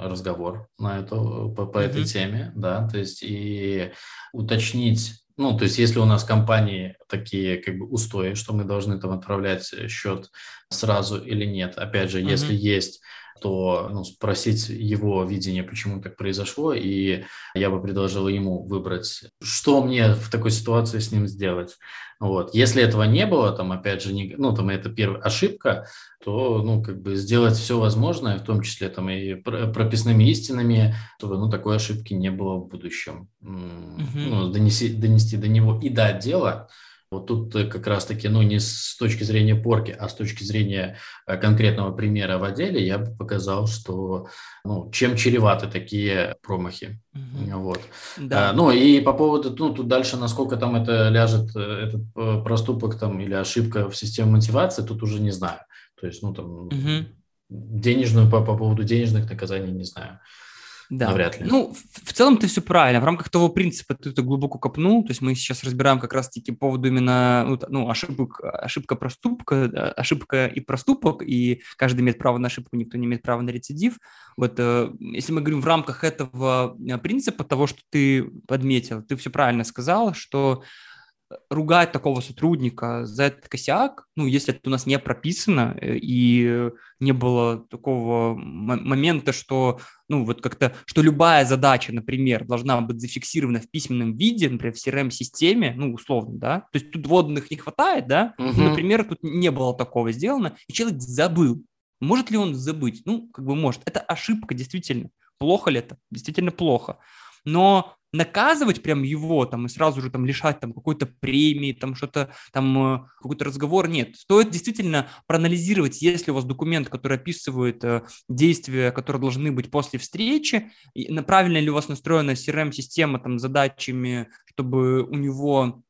разговор на эту, по, по mm-hmm. этой теме, да, то есть и уточнить, ну, то есть если у нас компании такие как бы устои, что мы должны там отправлять счет сразу или нет, опять же, mm-hmm. если есть то ну, спросить его видение, почему так произошло, и я бы предложил ему выбрать, что мне в такой ситуации с ним сделать. Вот. Если этого не было, там, опять же, не, ну, там, это первая ошибка, то, ну, как бы сделать все возможное, в том числе, там, и прописными истинами, чтобы, ну, такой ошибки не было в будущем. Mm-hmm. Ну, донести, донести до него и до отдела, вот тут э, как раз-таки, ну, не с точки зрения порки, а с точки зрения э, конкретного примера в отделе, я бы показал, что, ну, чем чреваты такие промахи. Угу. Вот. Да. А, ну, и по поводу, ну, тут дальше, насколько там это ляжет, этот проступок там или ошибка в системе мотивации, тут уже не знаю. То есть, ну, там, угу. денежную, по, по поводу денежных наказаний не знаю. Да. Навряд ли. Ну, в, в целом ты все правильно. В рамках того принципа ты это глубоко копнул. То есть мы сейчас разбираем как раз-таки по поводу именно ну, ну, ошибок, ошибка проступка, ошибка и проступок, и каждый имеет право на ошибку, никто не имеет права на рецидив. Вот э, если мы говорим в рамках этого э, принципа, того, что ты подметил, ты все правильно сказал, что ругать такого сотрудника за этот косяк, ну, если это у нас не прописано э, и не было такого момента, что, ну, вот как-то, что любая задача, например, должна быть зафиксирована в письменном виде, например, в CRM-системе, ну, условно, да, то есть тут водных не хватает, да, угу. ну, например, тут не было такого сделано, и человек забыл. Может ли он забыть? Ну, как бы может. Это ошибка, действительно. Плохо ли это? Действительно плохо. Но наказывать прям его там и сразу же там лишать там какой-то премии, там что-то там э, какой-то разговор нет. Стоит действительно проанализировать, есть ли у вас документ, который описывает э, действия, которые должны быть после встречи, и правильно ли у вас настроена CRM-система там задачами, чтобы у него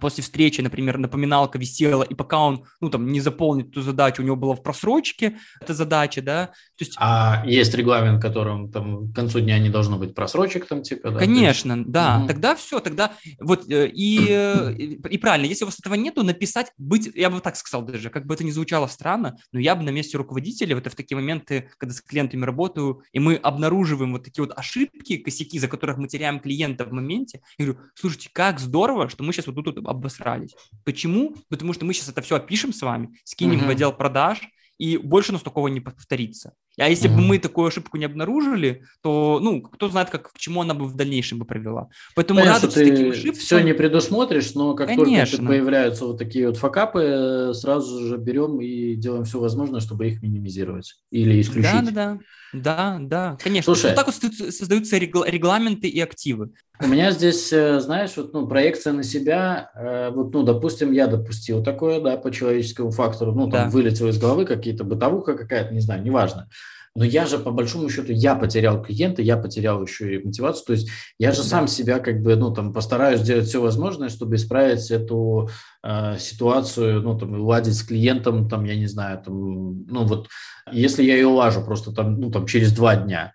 после встречи, например, напоминалка висела, и пока он, ну, там, не заполнит эту задачу, у него была в просрочке эта задача, да. То есть... А есть регламент, которым там к концу дня не должно быть просрочек там типа, да? Конечно, есть... да. Угу. Тогда все, тогда вот э, и, э, и правильно, если у вас этого нету, написать, быть, я бы так сказал даже, как бы это ни звучало странно, но я бы на месте руководителя, вот в такие моменты, когда с клиентами работаю, и мы обнаруживаем вот такие вот ошибки, косяки, за которых мы теряем клиента в моменте, я говорю, слушайте, как здорово, что мы сейчас вот тут тут обосрались. Почему? Потому что мы сейчас это все опишем с вами, скинем uh-huh. в отдел продаж, и больше у нас такого не повторится. А если mm-hmm. бы мы такую ошибку не обнаружили, то, ну, кто знает, как, к чему она бы в дальнейшем бы привела. Поэтому Понятно, радоваться таким ошибкам... все не предусмотришь, но как Конечно. только появляются вот такие вот факапы, сразу же берем и делаем все возможное, чтобы их минимизировать или исключить. Да, да, да. Да, да, конечно. Слушай, вот так вот создаются регламенты и активы. У меня здесь, э, знаешь, вот, ну, проекция на себя, э, вот, ну, допустим, я допустил такое, да, по человеческому фактору, ну, там, да. вылетело из головы какие-то бытовуха какая-то, не знаю, неважно. Но я же, по большому счету, я потерял клиента, я потерял еще и мотивацию. То есть я же да. сам себя как бы, ну, там, постараюсь сделать все возможное, чтобы исправить эту э, ситуацию, ну, там, уладить с клиентом, там, я не знаю, там, ну, вот, если я ее улажу просто там, ну, там, через два дня.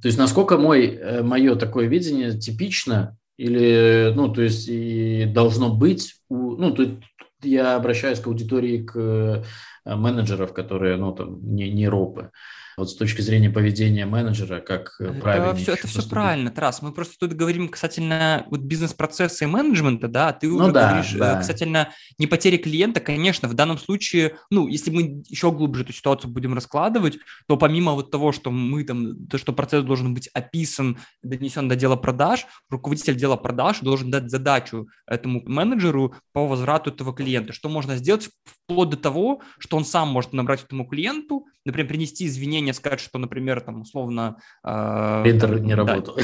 То есть насколько мой, э, мое такое видение типично или, ну, то есть и должно быть, ну, то я обращаюсь к аудитории, к менеджеров, которые, ну, там, не, не ропы вот с точки зрения поведения менеджера, как э, правильно. Это все, это все правильно, Тарас. Мы просто тут говорим касательно вот бизнес-процесса и менеджмента, да, а ты ну, уже да, говоришь да. касательно не потери клиента, конечно, в данном случае, ну, если мы еще глубже эту ситуацию будем раскладывать, то помимо вот того, что мы там, то, что процесс должен быть описан, донесен до дела продаж, руководитель дела продаж должен дать задачу этому менеджеру по возврату этого клиента. Что можно сделать вплоть до того, что он сам может набрать этому клиенту, например, принести извинения, сказать, что, например, там, условно... Э, Принтер не да. работал.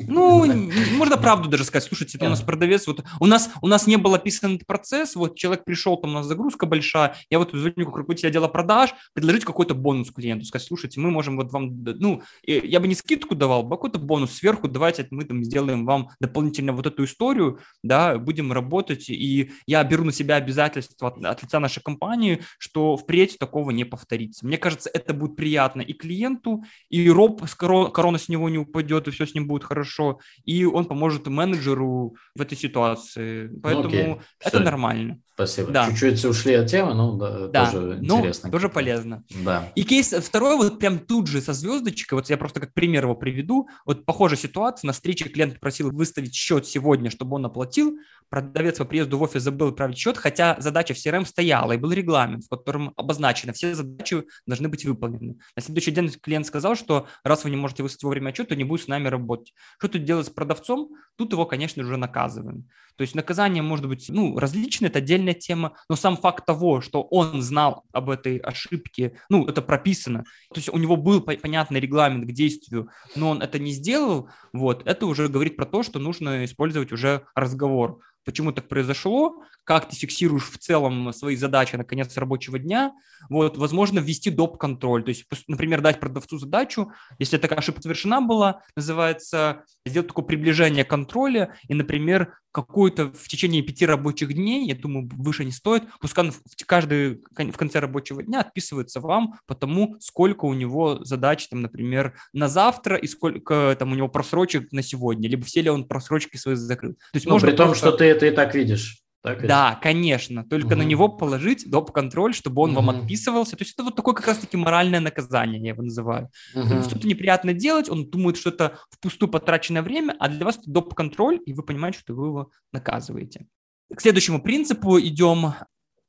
Ну, <laughs> можно правду даже сказать. Слушайте, у нас продавец, вот у нас, у нас не был описан этот процесс, вот человек пришел, там у нас загрузка большая, я вот звоню как руководитель отдела продаж, предложить какой-то бонус клиенту, сказать, слушайте, мы можем вот вам, ну, я бы не скидку давал, а какой-то бонус сверху, давайте мы там сделаем вам дополнительно вот эту историю, да, будем работать, и я беру на себя обязательства от, от лица нашей компании, что впредь такого не повторится. Мне кажется, это будет приятно и клиенту, и роб, корона с него не упадет, и все с ним будет хорошо, и он поможет менеджеру в этой ситуации. Поэтому ну, это Все. нормально. Спасибо. Да. Чуть-чуть ушли от темы, но да, да. тоже ну, интересно. тоже полезно. Да. И кейс второй, вот прям тут же со звездочкой, вот я просто как пример его приведу, вот похожая ситуация, на встрече клиент просил выставить счет сегодня, чтобы он оплатил, продавец по приезду в офис забыл отправить счет, хотя задача в CRM стояла, и был регламент, в котором обозначено, все задачи должны быть выполнены. На следующий день клиент сказал, что раз вы не можете выставить вовремя отчет, то не будет с нами работать. Что тут делать с продавцом? Тут его, конечно, уже наказываем. То есть наказание может быть ну, различное, это отдельная тема, но сам факт того, что он знал об этой ошибке, ну, это прописано, то есть у него был понятный регламент к действию, но он это не сделал, вот, это уже говорит про то, что нужно использовать уже разговор почему так произошло, как ты фиксируешь в целом свои задачи на конец рабочего дня. Вот, возможно, ввести доп-контроль, то есть, например, дать продавцу задачу, если такая ошибка совершена была, называется сделать такое приближение контроля и, например, какую-то в течение пяти рабочих дней, я думаю, выше не стоит, пускай в каждый в конце рабочего дня отписывается вам по тому, сколько у него задач, там, например, на завтра и сколько там у него просрочек на сегодня, либо все ли он просрочки свои закрыл. То есть ну, можно при том, просто... что ты это и так видишь. Так да, это? конечно. Только угу. на него положить доп-контроль, чтобы он угу. вам отписывался. То есть это вот такое как раз-таки моральное наказание, я его называю. Угу. Что-то неприятно делать, он думает, что это впустую потраченное время, а для вас это доп-контроль, и вы понимаете, что вы его наказываете. К следующему принципу идем.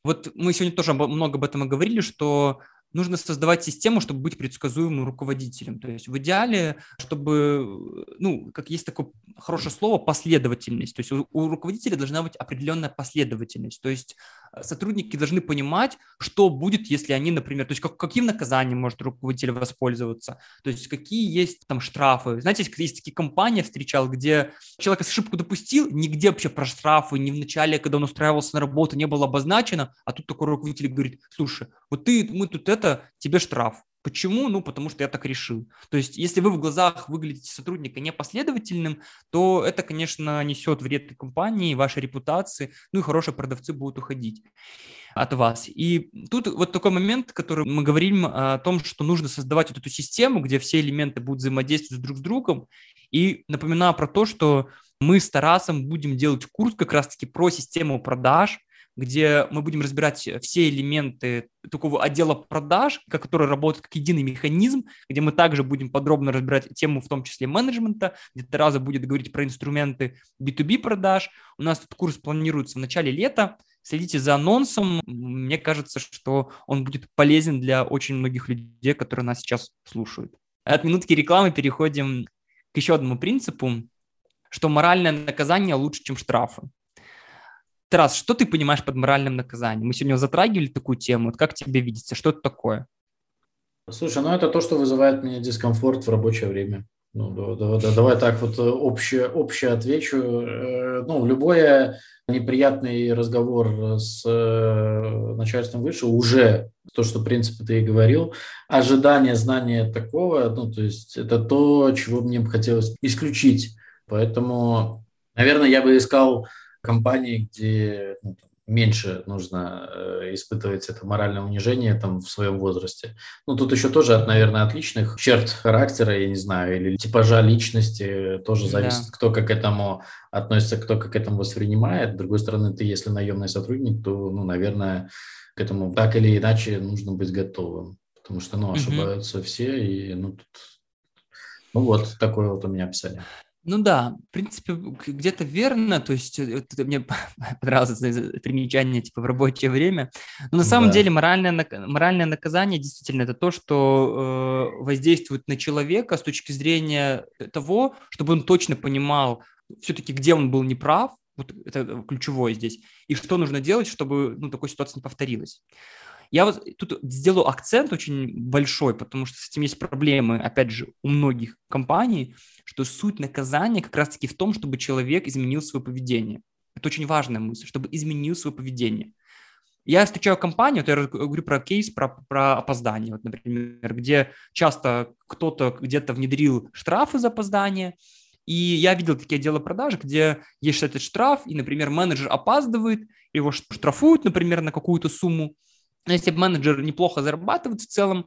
Вот мы сегодня тоже много об этом и говорили, что нужно создавать систему, чтобы быть предсказуемым руководителем. То есть в идеале, чтобы, ну, как есть такое хорошее слово, последовательность. То есть у, у руководителя должна быть определенная последовательность. То есть сотрудники должны понимать, что будет, если они, например, то есть как, каким наказанием может руководитель воспользоваться, то есть какие есть там штрафы. Знаете, есть такие компании, встречал, где человек ошибку допустил, нигде вообще про штрафы, ни в начале, когда он устраивался на работу, не было обозначено, а тут такой руководитель говорит, слушай, вот ты, мы тут это тебе штраф. Почему? Ну, потому что я так решил. То есть, если вы в глазах выглядите сотрудника непоследовательным, то это, конечно, несет вред компании, вашей репутации, ну и хорошие продавцы будут уходить от вас. И тут вот такой момент, который мы говорим о том, что нужно создавать вот эту систему, где все элементы будут взаимодействовать друг с другом. И напоминаю про то, что мы с Тарасом будем делать курс как раз-таки про систему продаж, где мы будем разбирать все элементы такого отдела продаж, который работает как единый механизм, где мы также будем подробно разбирать тему, в том числе менеджмента, где Тараза будет говорить про инструменты B2B продаж. У нас этот курс планируется в начале лета, следите за анонсом. Мне кажется, что он будет полезен для очень многих людей, которые нас сейчас слушают. От минутки рекламы переходим к еще одному принципу, что моральное наказание лучше, чем штрафы. Тарас, что ты понимаешь под моральным наказанием? Мы сегодня затрагивали такую тему. Вот как тебе видится? Что это такое? Слушай, ну это то, что вызывает мне дискомфорт в рабочее время. Ну, давай, давай, давай так вот общее, общее отвечу. Э, ну, любое неприятный разговор с э, начальством выше уже то, что, в принципе, ты и говорил, ожидание знания такого, ну, то есть это то, чего мне бы хотелось исключить. Поэтому, наверное, я бы искал компании, где ну, меньше нужно э, испытывать это моральное унижение там в своем возрасте. Ну, тут еще тоже, от, наверное, от личных черт характера, я не знаю, или типажа личности тоже зависит, да. кто как к этому относится, кто как к этому воспринимает. С другой стороны, ты, если наемный сотрудник, то, ну, наверное, к этому так или иначе нужно быть готовым, потому что, ну, ошибаются угу. все, и, ну, тут... Ну, вот такое вот у меня описание. Ну да, в принципе, где-то верно, то есть это, мне <laughs> понравилось это примечание типа в рабочее время, но на самом да. деле моральное, моральное наказание действительно это то, что э, воздействует на человека с точки зрения того, чтобы он точно понимал все-таки, где он был неправ, вот это ключевое здесь, и что нужно делать, чтобы ну, такой ситуации не повторилась. Я вот тут сделаю акцент очень большой, потому что с этим есть проблемы, опять же, у многих компаний, что суть наказания как раз-таки в том, чтобы человек изменил свое поведение. Это очень важная мысль, чтобы изменил свое поведение. Я встречаю компанию, вот я говорю про кейс, про, про опоздание, вот, например, где часто кто-то где-то внедрил штрафы за опоздание, и я видел такие отделы продажи, где есть этот штраф, и, например, менеджер опаздывает, его штрафуют, например, на какую-то сумму, но если менеджер неплохо зарабатывает в целом,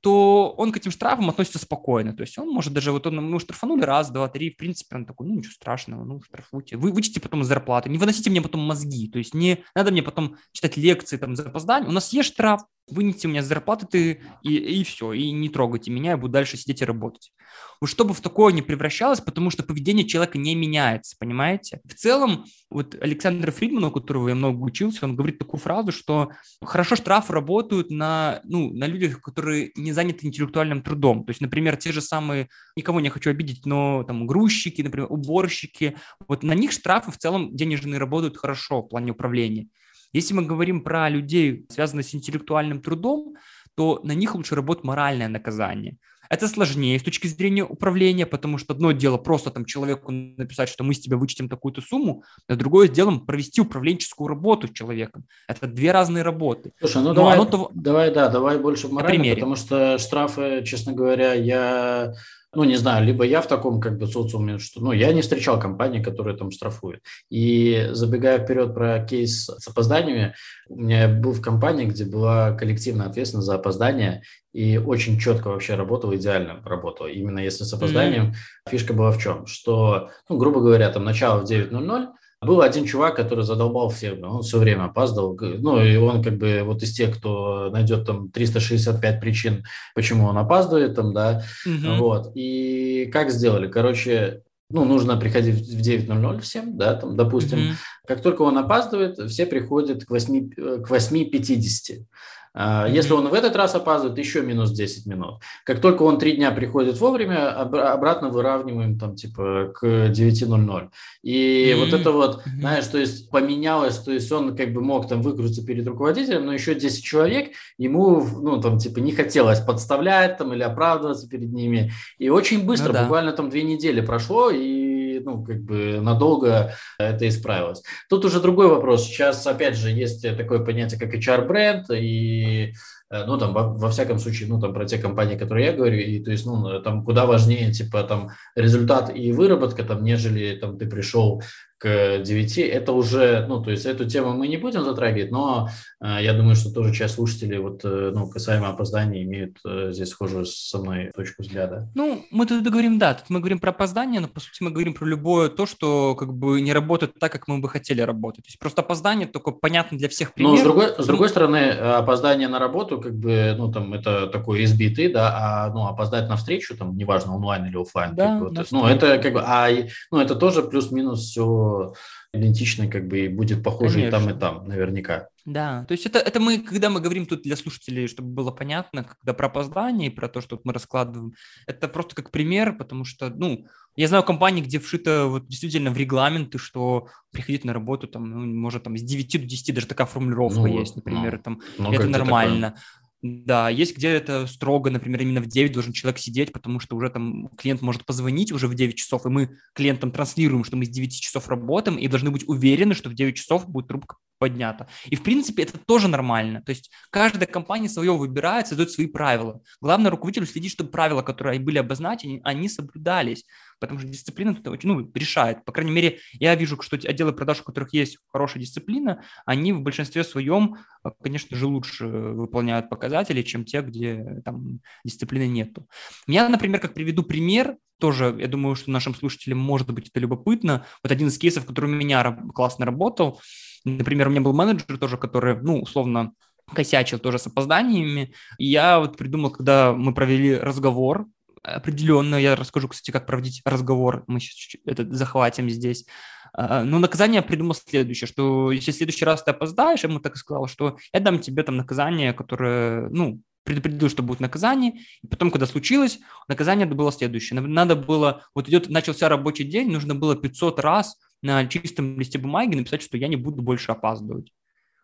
то он к этим штрафам относится спокойно. То есть он может даже, вот он, ну, штрафанули раз, два, три, в принципе, он такой, ну, ничего страшного, ну, штрафуйте. Вы вычтите потом зарплату, не выносите мне потом мозги. То есть не надо мне потом читать лекции там за опоздание. У нас есть штраф, вынесите у меня зарплату ты и, и все, и не трогайте меня, я буду дальше сидеть и работать. Вот чтобы в такое не превращалось, потому что поведение человека не меняется, понимаете? В целом, вот Александр Фридман, у которого я много учился, он говорит такую фразу, что хорошо штрафы работают на, ну, на людях, которые не заняты интеллектуальным трудом. То есть, например, те же самые, никого не хочу обидеть, но там грузчики, например, уборщики, вот на них штрафы в целом денежные работают хорошо в плане управления. Если мы говорим про людей, связанных с интеллектуальным трудом, то на них лучше работать моральное наказание. Это сложнее с точки зрения управления, потому что одно дело просто там человеку написать, что мы с тебя вычтем такую-то сумму, а другое дело провести управленческую работу с человеком. Это две разные работы. Слушай, ну давай, оно... давай, да, давай больше в морально, потому что штрафы, честно говоря, я ну, не знаю, либо я в таком как бы социуме, что, ну, я не встречал компании, которые там штрафуют. И забегая вперед про кейс с опозданиями, у меня был в компании, где была коллективная ответственность за опоздание, и очень четко вообще работала, идеально работала. Именно если с опозданием, mm-hmm. фишка была в чем? Что, ну, грубо говоря, там начало в 9.00, был один чувак, который задолбал всех, он все время опаздывал. Ну, и он как бы вот из тех, кто найдет там 365 причин, почему он опаздывает там, да, угу. вот. И как сделали? Короче, ну, нужно приходить в 9.00 всем, да, там, допустим. mm Как только он опаздывает, все приходят к 8, к 8.50. А, если он в этот раз опаздывает, еще минус 10 минут. Как только он три дня приходит вовремя, обратно выравниваем там типа к 9.00. И mm-hmm. вот это вот, знаешь, то есть поменялось, то есть он как бы мог там выкрутиться перед руководителем, но еще 10 человек ему, ну там типа не хотелось подставлять там или оправдываться перед ними. И очень быстро, ну, да. буквально там две недели прошло, и ну, как бы надолго это исправилось. Тут уже другой вопрос. Сейчас, опять же, есть такое понятие, как HR-бренд, и ну, там, во, во всяком случае, ну, там, про те компании, которые я говорю, и, то есть, ну, там, куда важнее, типа, там, результат и выработка, там, нежели, там, ты пришел к 9, это уже, ну, то есть эту тему мы не будем затрагивать, но э, я думаю, что тоже часть слушателей, вот, э, ну, касаемо опоздания, имеют э, здесь схожую со мной точку взгляда. Ну, мы тут говорим, да, тут мы говорим про опоздание, но, по сути, мы говорим про любое то, что, как бы, не работает так, как мы бы хотели работать. То есть просто опоздание только понятно для всех примеров. Но, с другой, с другой стороны, опоздание на работу, как бы, ну, там, это такой избитый, да, а, ну, опоздать на встречу, там, неважно, онлайн или офлайн, да, как бы, вот, ну, это, как бы, а, ну, это тоже плюс-минус все идентично, как бы, и будет похоже Конечно. и там, и там, наверняка. Да, то есть это, это мы, когда мы говорим тут для слушателей, чтобы было понятно, когда про опоздание и про то, что мы раскладываем, это просто как пример, потому что, ну, я знаю компании, где вшито вот действительно в регламенты, что приходить на работу там, ну, может, там с 9 до 10, даже такая формулировка ну, есть, например, ну, там, ну, это нормально. Такое. Да, есть где это строго, например, именно в 9 должен человек сидеть, потому что уже там клиент может позвонить уже в 9 часов, и мы клиентам транслируем, что мы с 9 часов работаем, и должны быть уверены, что в 9 часов будет трубка поднята. И, в принципе, это тоже нормально. То есть каждая компания свое выбирает, создает свои правила. Главное, руководителю следить, чтобы правила, которые были обозначены, они соблюдались потому что дисциплина очень, ну, решает. По крайней мере, я вижу, что отделы продаж, у которых есть хорошая дисциплина, они в большинстве своем, конечно же, лучше выполняют показатели, чем те, где там дисциплины нету. Я, например, как приведу пример, тоже, я думаю, что нашим слушателям может быть это любопытно. Вот один из кейсов, который у меня классно работал, например, у меня был менеджер тоже, который, ну, условно, косячил тоже с опозданиями. И я вот придумал, когда мы провели разговор определенно. Я расскажу, кстати, как проводить разговор. Мы сейчас это захватим здесь. А, но наказание придумал следующее, что если в следующий раз ты опоздаешь, ему так и сказал, что я дам тебе там наказание, которое, ну, предупредил, что будет наказание, и потом, когда случилось, наказание было следующее. Надо было, вот идет, начался рабочий день, нужно было 500 раз на чистом листе бумаги написать, что я не буду больше опаздывать.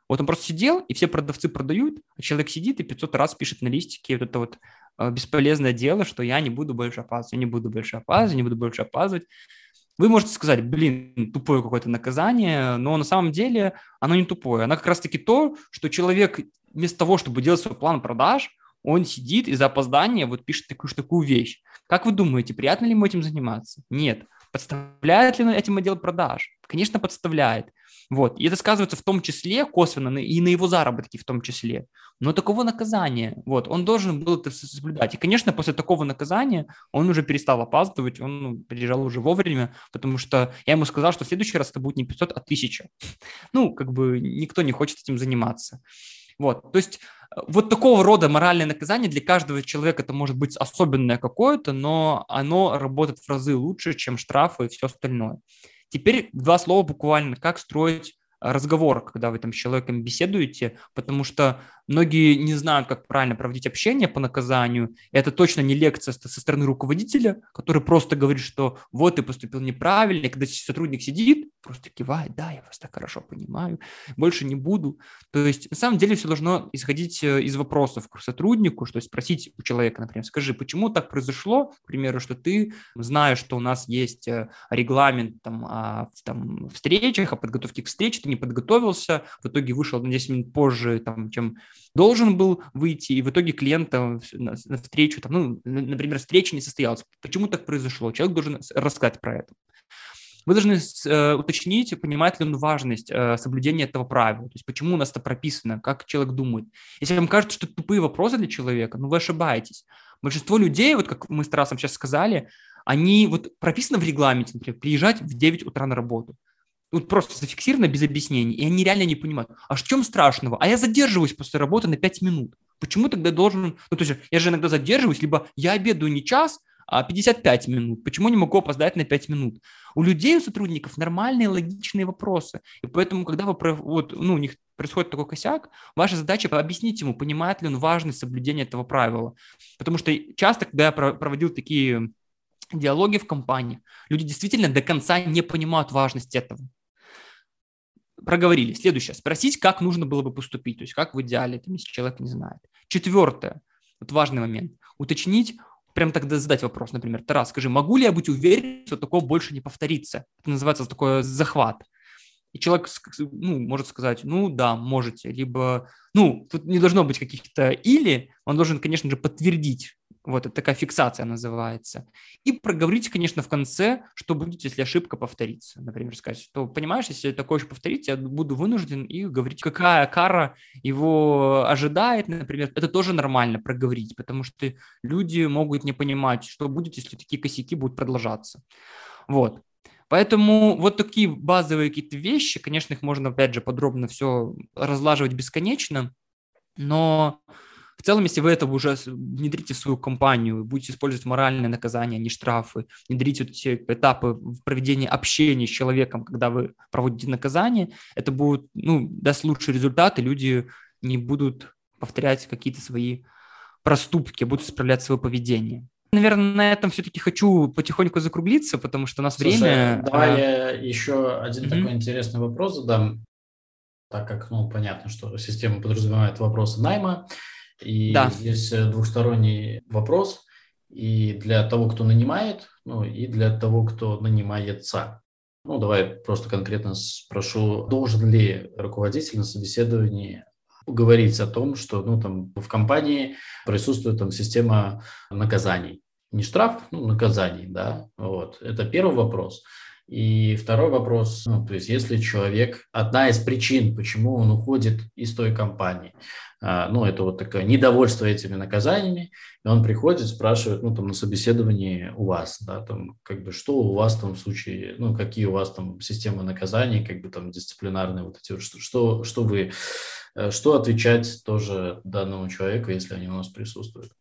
Вот он просто сидел, и все продавцы продают, а человек сидит и 500 раз пишет на листике вот это вот э, бесполезное дело, что я не буду больше опаздывать, я не буду больше опаздывать, не буду больше опаздывать. Вы можете сказать, блин, тупое какое-то наказание, но на самом деле оно не тупое. Оно как раз-таки то, что человек вместо того, чтобы делать свой план продаж, он сидит и за опоздание вот пишет такую, такую вещь. Как вы думаете, приятно ли ему этим заниматься? Нет. Подставляет ли он этим отдел продаж? Конечно, подставляет. Вот. И это сказывается в том числе косвенно и на его заработке в том числе. Но такого наказания, вот, он должен был это соблюдать. И, конечно, после такого наказания он уже перестал опаздывать, он ну, приезжал уже вовремя, потому что я ему сказал, что в следующий раз это будет не 500, а 1000. <laughs> Ну, как бы никто не хочет этим заниматься. Вот, то есть э, вот такого рода моральное наказание для каждого человека это может быть особенное какое-то, но оно работает в разы лучше, чем штрафы и все остальное. Теперь два слова буквально, как строить разговор, когда вы там с человеком беседуете, потому что Многие не знают, как правильно проводить общение по наказанию. Это точно не лекция со стороны руководителя, который просто говорит, что вот ты поступил неправильно, и когда сотрудник сидит, просто кивает, да, я вас так хорошо понимаю, больше не буду. То есть на самом деле все должно исходить э, из вопросов к сотруднику, что спросить у человека, например, скажи, почему так произошло, к примеру, что ты знаешь, что у нас есть э, регламент там, о там, встречах, о подготовке к встрече, ты не подготовился, в итоге вышел на 10 минут позже, там, чем должен был выйти, и в итоге клиента на, встречу, там, ну, например, встреча не состоялась. Почему так произошло? Человек должен рассказать про это. Вы должны э, уточнить, понимает ли он важность э, соблюдения этого правила, то есть почему у нас это прописано, как человек думает. Если вам кажется, что это тупые вопросы для человека, ну вы ошибаетесь. Большинство людей, вот как мы с Тарасом сейчас сказали, они вот прописано в регламенте, например, приезжать в 9 утра на работу вот просто зафиксировано без объяснений, и они реально не понимают, а в чем страшного? А я задерживаюсь после работы на 5 минут. Почему тогда должен... Ну, то есть я же иногда задерживаюсь, либо я обедаю не час, а 55 минут. Почему не могу опоздать на 5 минут? У людей, у сотрудников нормальные логичные вопросы. И поэтому, когда вы, вот, ну, у них происходит такой косяк, ваша задача объяснить ему, понимает ли он важность соблюдения этого правила. Потому что часто, когда я проводил такие диалоги в компании, люди действительно до конца не понимают важность этого проговорили. Следующее. Спросить, как нужно было бы поступить, то есть как в идеале, там, если человек не знает. Четвертое. Вот важный момент. Уточнить, прям тогда задать вопрос, например, Тарас, скажи, могу ли я быть уверен, что такого больше не повторится? Это называется такой захват. И человек ну, может сказать, ну да, можете, либо, ну, тут не должно быть каких-то или, он должен, конечно же, подтвердить вот это такая фиксация называется. И проговорите, конечно, в конце, что будет, если ошибка повторится. Например, сказать, что, понимаешь, если такое же повторится, я буду вынужден и говорить, какая кара его ожидает, например. Это тоже нормально проговорить, потому что люди могут не понимать, что будет, если такие косяки будут продолжаться. Вот. Поэтому вот такие базовые какие-то вещи, конечно, их можно, опять же, подробно все разлаживать бесконечно, но В целом, если вы это уже внедрите в свою компанию, будете использовать моральные наказания, а не штрафы, внедрите вот эти этапы в проведении общения с человеком, когда вы проводите наказание, это будет, ну, даст лучший результат, и люди не будут повторять какие-то свои проступки, будут исправлять свое поведение. Наверное, на этом все-таки хочу потихоньку закруглиться, потому что у нас Слушай, время... Давай а... я еще один mm-hmm. такой интересный вопрос задам, так как, ну, понятно, что система подразумевает вопросы найма, и да. здесь э, двухсторонний вопрос и для того, кто нанимает, ну, и для того, кто нанимается. Ну, давай просто конкретно спрошу, должен ли руководитель на собеседовании говорить о том, что ну, там, в компании присутствует там, система наказаний. Не штраф, ну, наказаний, да, вот. Это первый вопрос. И второй вопрос, ну, то есть если человек, одна из причин, почему он уходит из той компании, а, ну, это вот такое недовольство этими наказаниями, и он приходит, спрашивает, ну, там, на собеседовании у вас, да, там, как бы, что у вас там в случае, ну, какие у вас там системы наказаний, как бы, там, дисциплинарные вот эти, что, что, вы, э, что отвечать тоже данному человеку, если они у нас присутствуют?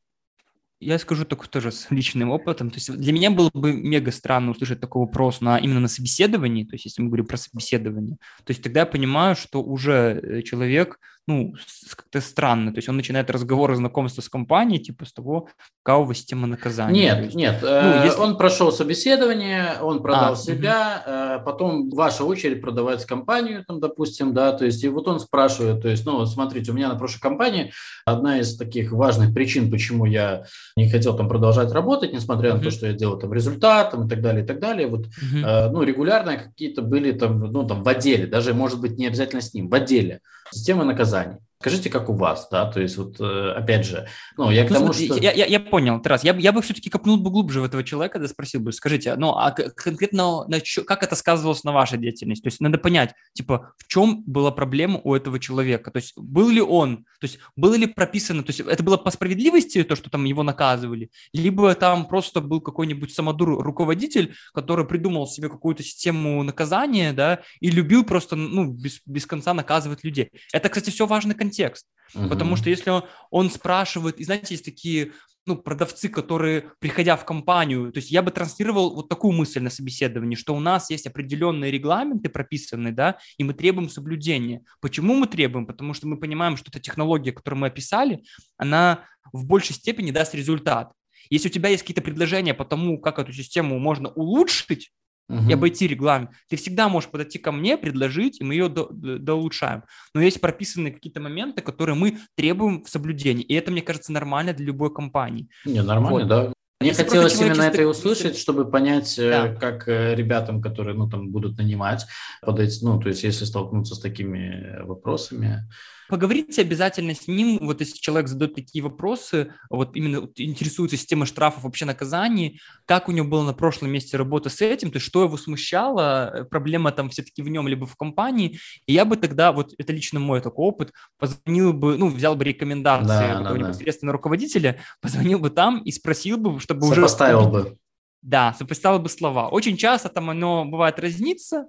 Я скажу только тоже с личным опытом. То есть для меня было бы мега странно услышать такой вопрос на, именно на собеседовании, то есть если мы говорим про собеседование, то есть тогда я понимаю, что уже э, человек ну, как-то странно. То есть он начинает разговор и знакомство с компанией, типа с того, какова система наказания. Нет, есть, нет. Ну, э, если... Он прошел собеседование, он продал а, себя, угу. потом ваша очередь продавать компанию, там, допустим, да, то есть и вот он спрашивает, то есть, ну, смотрите, у меня на прошлой компании одна из таких важных причин, почему я не хотел там продолжать работать, несмотря угу. на то, что я делал там результат там, и так далее, и так далее, вот, угу. ну, регулярно какие-то были там, ну, там в отделе, даже, может быть, не обязательно с ним, в отделе системы наказаний. Скажите, как у вас, да, то есть вот э, опять же, ну, я к ну, тому, смотри, что... Я, я, я понял, Тарас, я, я бы все-таки копнул бы глубже в этого человека, да спросил бы, скажите, ну, а конкретно на чё, как это сказывалось на вашей деятельности? То есть надо понять, типа, в чем была проблема у этого человека? То есть был ли он, то есть было ли прописано, то есть это было по справедливости, то, что там его наказывали, либо там просто был какой-нибудь самодур руководитель, который придумал себе какую-то систему наказания, да, и любил просто, ну, без, без конца наказывать людей. Это, кстати, все важный контекст контекст. Угу. Потому что если он, он спрашивает, и знаете, есть такие ну, продавцы, которые, приходя в компанию, то есть я бы транслировал вот такую мысль на собеседовании, что у нас есть определенные регламенты прописанные, да, и мы требуем соблюдения. Почему мы требуем? Потому что мы понимаем, что эта технология, которую мы описали, она в большей степени даст результат. Если у тебя есть какие-то предложения по тому, как эту систему можно улучшить, угу. и обойти регламент. Ты всегда можешь подойти ко мне, предложить, и мы ее до, до, доулучшаем. Но есть прописанные какие-то моменты, которые мы требуем в соблюдении. И это, мне кажется, нормально для любой компании. Не, нормально, вот. да. Мне Если хотелось именно это и услышать, чтобы понять, э, да. как э, ребятам, которые ну, там, будут нанимать, подойти, ну, то есть если столкнуться с такими вопросами, Поговорите обязательно с ним, вот если человек задает такие вопросы, вот именно интересуется системой штрафов, вообще наказаний, как у него было на прошлом месте работа с этим, то есть что его смущало, э, проблема там все-таки в нем либо в компании, и я бы тогда, вот это лично мой такой опыт, позвонил бы, ну, взял бы рекомендации да, какого-нибудь да, непосредственно руководителя, позвонил бы там и спросил бы, чтобы Сопоставил уже... бы. Да, сопоставил бы слова. Очень часто там оно бывает разнится,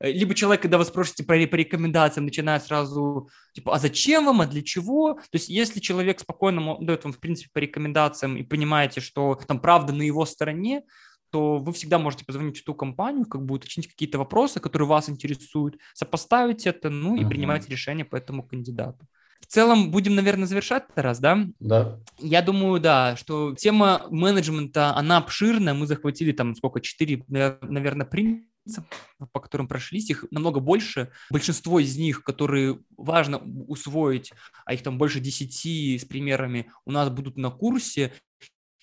либо человек, когда вы спросите по, по рекомендациям, начинает сразу, типа, а зачем вам, а для чего? То есть, если человек спокойно дает вам, в принципе, по рекомендациям и понимаете, что там правда на его стороне, то вы всегда можете позвонить в ту компанию, как бы уточнить какие-то вопросы, которые вас интересуют, сопоставить это, ну и uh-huh. принимать решение по этому кандидату. В целом будем, наверное, завершать раз, да? Да. Я думаю, да, что тема менеджмента, она обширная. Мы захватили там сколько, четыре, наверное, принципа по которым прошлись, их намного больше. Большинство из них, которые важно усвоить, а их там больше десяти с примерами, у нас будут на курсе,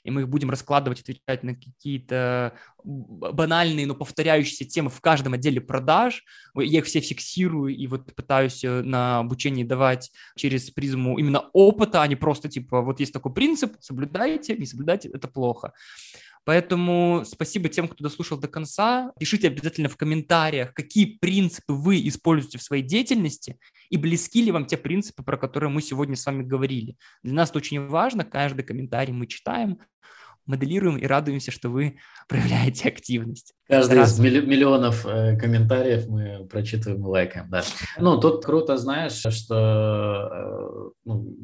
и мы их будем раскладывать, отвечать на какие-то банальные, но повторяющиеся темы в каждом отделе продаж. Я их все фиксирую и вот пытаюсь э, на обучении давать через призму именно опыта, а не просто типа вот есть такой принцип, соблюдайте, не соблюдайте, это плохо. Поэтому спасибо тем, кто дослушал до конца. Пишите обязательно в комментариях, какие принципы вы используете в своей деятельности и близки ли вам те принципы, про которые мы сегодня с вами говорили. Для нас это очень важно, каждый комментарий мы читаем, моделируем и радуемся, что вы <laughs> проявляете активность. Каждый из миллионов э, комментариев мы прочитываем и лайкаем, да. Ну, тут круто, знаешь, что э, ну,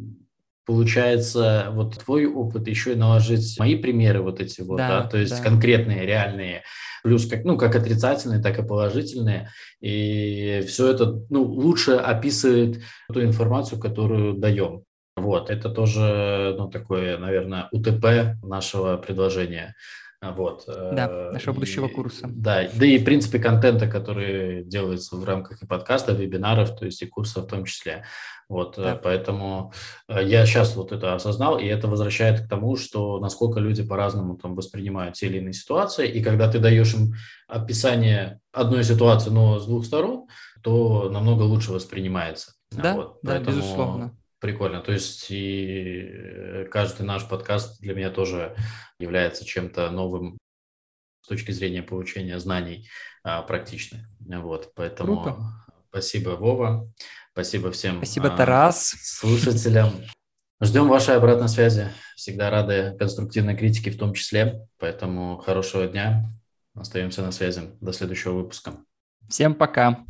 получается вот твой опыт еще и наложить мои примеры вот эти вот, да, да то есть да. конкретные, реальные, плюс как, ну, как отрицательные, так и положительные. И все это ну, лучше описывает ту информацию, которую даем. Вот, это тоже, ну, такое, наверное, УТП нашего предложения. Вот. Да, э, нашего будущего курса. Да, да и в принципе контента, который делается в рамках и подкаста, вебинаров, то есть и курсов в том числе. Вот, э, да. поэтому э, я сейчас вот это осознал, и это возвращает к тому, что насколько люди по-разному там воспринимают те или иные ситуации, и когда ты даешь им описание одной ситуации, но с двух сторон, то намного лучше воспринимается. Да, вот, да, поэтому... безусловно. Прикольно. То есть и э, каждый наш подкаст для меня тоже является чем-то новым с точки зрения получения знаний а, практичных. Вот, поэтому Круто. спасибо, Вова. Спасибо всем спасибо, а, Тарас. слушателям. Ждем вашей обратной связи. Всегда рады конструктивной критике в том числе. Поэтому хорошего дня. Остаемся на связи. До следующего выпуска. Всем пока.